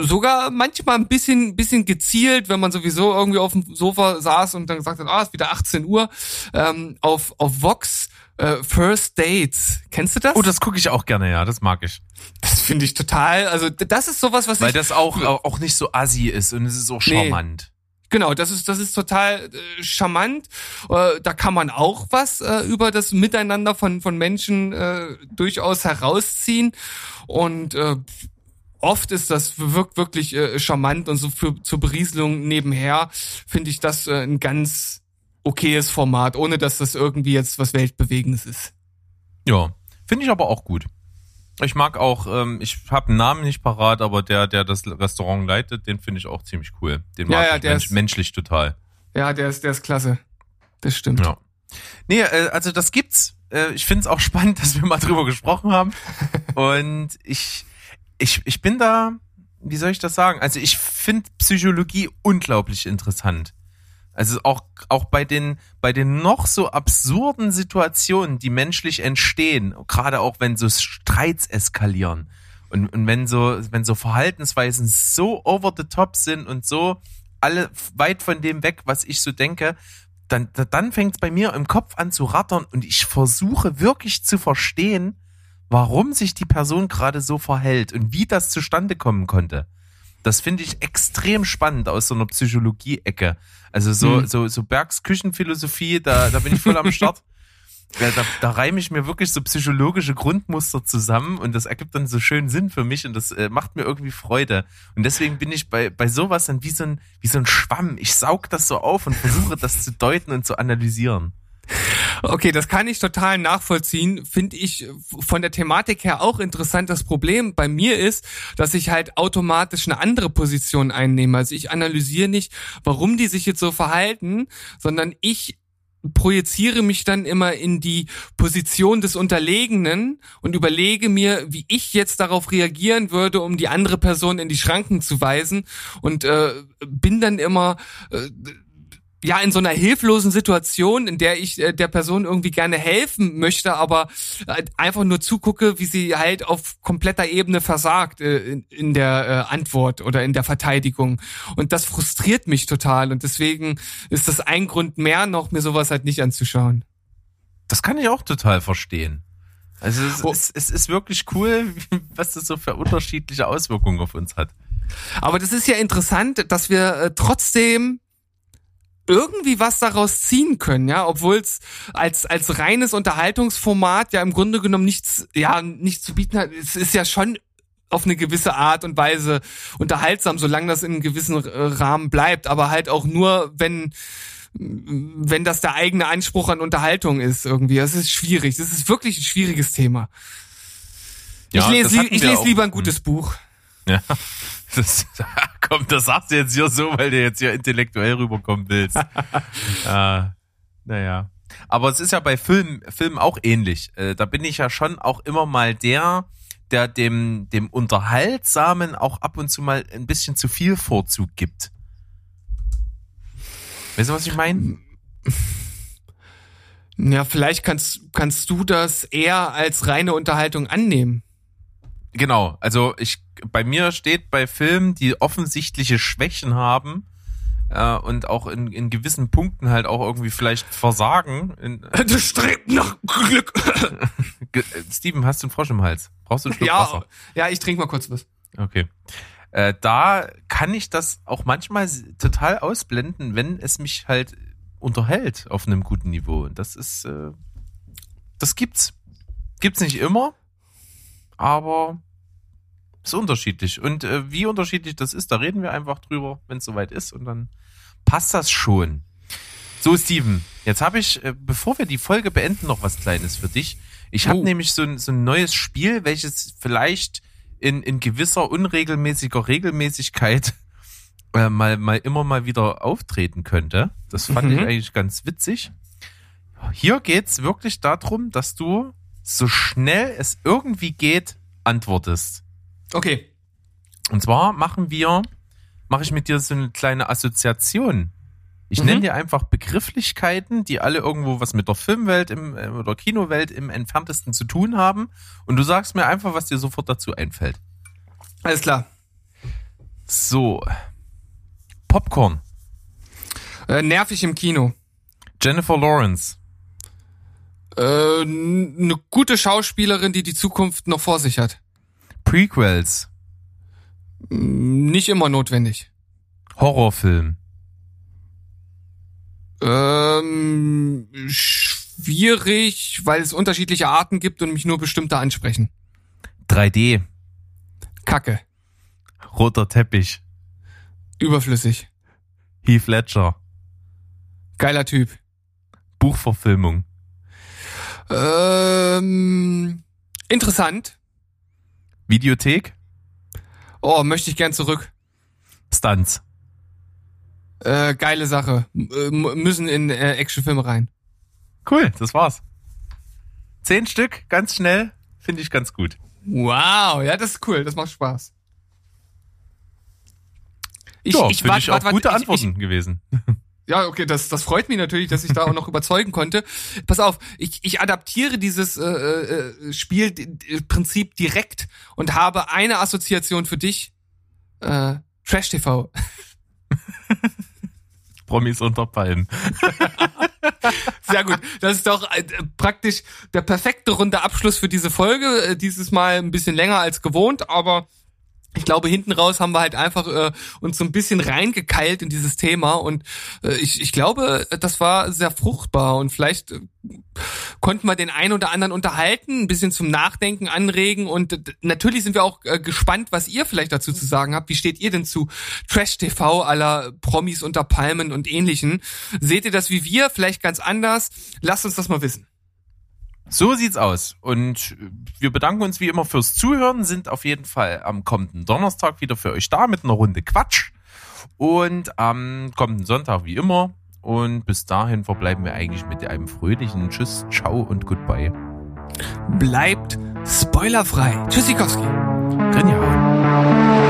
sogar manchmal ein bisschen, bisschen gezielt, wenn man sowieso irgendwie auf dem Sofa saß und dann gesagt hat, ah, ist wieder 18 Uhr, ähm, auf, auf Vox äh, First Dates. Kennst du das?
Oh, das gucke ich auch gerne, ja, das mag ich.
Das finde ich total, also das ist sowas, was
Weil
ich...
Weil das auch, auch nicht so assi ist und es ist auch charmant. Nee.
Genau, das ist das ist total äh, charmant. Äh, da kann man auch was äh, über das Miteinander von von Menschen äh, durchaus herausziehen und äh, oft ist das wirkt wirklich äh, charmant und so für zur Berieselung nebenher finde ich das äh, ein ganz okayes Format, ohne dass das irgendwie jetzt was Weltbewegendes ist.
Ja, finde ich aber auch gut. Ich mag auch, ähm, ich habe einen Namen nicht parat, aber der, der das Restaurant leitet, den finde ich auch ziemlich cool. Den mag ja, ja, ich mensch, ist, menschlich total.
Ja, der ist, der ist klasse. Das stimmt.
Ja. Nee, äh, also das gibt's. Äh, ich finde es auch spannend, dass wir mal drüber gesprochen haben. Und ich, ich, ich bin da, wie soll ich das sagen? Also ich finde Psychologie unglaublich interessant. Also auch, auch bei den, bei den noch so absurden Situationen, die menschlich entstehen, gerade auch wenn so Streits eskalieren und, und wenn so, wenn so Verhaltensweisen so over the top sind und so alle weit von dem weg, was ich so denke, dann, dann fängt es bei mir im Kopf an zu rattern und ich versuche wirklich zu verstehen, warum sich die Person gerade so verhält und wie das zustande kommen konnte. Das finde ich extrem spannend aus so einer Psychologie-Ecke. Also so, hm. so, so Bergs Küchenphilosophie, da, da bin ich voll am Start. Ja, da, da reime ich mir wirklich so psychologische Grundmuster zusammen und das ergibt dann so schön Sinn für mich und das äh, macht mir irgendwie Freude. Und deswegen bin ich bei, bei sowas dann wie so, ein, wie so ein Schwamm. Ich saug das so auf und versuche das zu deuten und zu analysieren.
Okay, das kann ich total nachvollziehen. Finde ich von der Thematik her auch interessant. Das Problem bei mir ist, dass ich halt automatisch eine andere Position einnehme. Also ich analysiere nicht, warum die sich jetzt so verhalten, sondern ich projiziere mich dann immer in die Position des Unterlegenen und überlege mir, wie ich jetzt darauf reagieren würde, um die andere Person in die Schranken zu weisen und äh, bin dann immer äh, ja in so einer hilflosen Situation, in der ich äh, der Person irgendwie gerne helfen möchte, aber äh, einfach nur zugucke, wie sie halt auf kompletter Ebene versagt äh, in, in der äh, Antwort oder in der Verteidigung. Und das frustriert mich total und deswegen ist das ein Grund mehr noch, mir sowas halt nicht anzuschauen.
Das kann ich auch total verstehen. Also es, oh. ist, es ist wirklich cool, was das so für unterschiedliche Auswirkungen auf uns hat.
Aber das ist ja interessant, dass wir äh, trotzdem irgendwie was daraus ziehen können, ja, obwohl es als als reines Unterhaltungsformat ja im Grunde genommen nichts ja nichts zu bieten hat. Es ist ja schon auf eine gewisse Art und Weise unterhaltsam, solange das in einem gewissen Rahmen bleibt, aber halt auch nur, wenn wenn das der eigene Anspruch an Unterhaltung ist irgendwie. Das ist schwierig. Das ist wirklich ein schwieriges Thema. Ja, ich lese, ich lese lieber ein gutes hm. Buch.
Ja. Das, komm, das sagst du jetzt hier so, weil du jetzt hier intellektuell rüberkommen willst. äh, naja. Aber es ist ja bei Filmen, Filmen auch ähnlich. Äh, da bin ich ja schon auch immer mal der, der dem, dem Unterhaltsamen auch ab und zu mal ein bisschen zu viel Vorzug gibt. Weißt du, was ich meine?
Ja, vielleicht kannst, kannst du das eher als reine Unterhaltung annehmen.
Genau, also ich bei mir steht bei Filmen, die offensichtliche Schwächen haben äh, und auch in, in gewissen Punkten halt auch irgendwie vielleicht versagen. In,
das strebt nach Glück.
Steven, hast du einen Frosch im Hals? Brauchst du einen Schluck
ja,
Wasser?
Ja, ich trinke mal kurz was.
Okay. Äh, da kann ich das auch manchmal total ausblenden, wenn es mich halt unterhält auf einem guten Niveau. Und das ist, äh, das gibt's. Gibt's nicht immer, aber ist unterschiedlich. Und äh, wie unterschiedlich das ist, da reden wir einfach drüber, wenn es soweit ist und dann passt das schon. So, Steven, jetzt habe ich, äh, bevor wir die Folge beenden, noch was Kleines für dich. Ich habe oh. nämlich so ein, so ein neues Spiel, welches vielleicht in, in gewisser unregelmäßiger Regelmäßigkeit äh, mal, mal immer mal wieder auftreten könnte. Das fand mhm. ich eigentlich ganz witzig. Hier geht's wirklich darum, dass du so schnell es irgendwie geht antwortest.
Okay.
Und zwar machen wir, mache ich mit dir so eine kleine Assoziation. Ich mhm. nenne dir einfach Begrifflichkeiten, die alle irgendwo was mit der Filmwelt im, äh, oder Kinowelt im entferntesten zu tun haben. Und du sagst mir einfach, was dir sofort dazu einfällt.
Alles klar.
So. Popcorn.
Äh, nervig im Kino.
Jennifer Lawrence.
Äh, eine gute Schauspielerin, die die Zukunft noch vor sich hat.
Prequels.
Nicht immer notwendig.
Horrorfilm.
Ähm, schwierig, weil es unterschiedliche Arten gibt und mich nur bestimmte ansprechen.
3D.
Kacke.
Roter Teppich.
Überflüssig.
Heath Ledger.
Geiler Typ.
Buchverfilmung.
Ähm, interessant.
Videothek?
Oh, möchte ich gern zurück.
Stunts.
Äh, geile Sache. M äh, müssen in äh, Actionfilme rein.
Cool, das war's. Zehn Stück, ganz schnell, finde ich ganz gut.
Wow, ja, das ist cool, das macht Spaß.
Ich, ja, ich, warte, ich auch wart, gute Antworten ich, gewesen.
Ja, okay, das, das freut mich natürlich, dass ich da auch noch überzeugen konnte. Pass auf, ich, ich adaptiere dieses äh, äh, Spielprinzip direkt und habe eine Assoziation für dich. Äh, Trash TV.
Promis unter Palmen.
Sehr gut. Das ist doch äh, praktisch der perfekte runde Abschluss für diese Folge. Äh, dieses Mal ein bisschen länger als gewohnt, aber ich glaube, hinten raus haben wir halt einfach äh, uns so ein bisschen reingekeilt in dieses Thema und äh, ich, ich glaube, das war sehr fruchtbar und vielleicht äh, konnten wir den einen oder anderen unterhalten, ein bisschen zum Nachdenken anregen und äh, natürlich sind wir auch äh, gespannt, was ihr vielleicht dazu zu sagen habt. Wie steht ihr denn zu Trash TV aller Promis unter Palmen und ähnlichen? Seht ihr das wie wir? Vielleicht ganz anders? Lasst uns das mal wissen.
So sieht's aus. Und wir bedanken uns wie immer fürs Zuhören, sind auf jeden Fall am kommenden Donnerstag wieder für euch da mit einer Runde Quatsch. Und am kommenden Sonntag wie immer. Und bis dahin verbleiben wir eigentlich mit einem fröhlichen Tschüss, Ciao und Goodbye.
Bleibt spoilerfrei. Tschüssikowski.
Grinjahauen.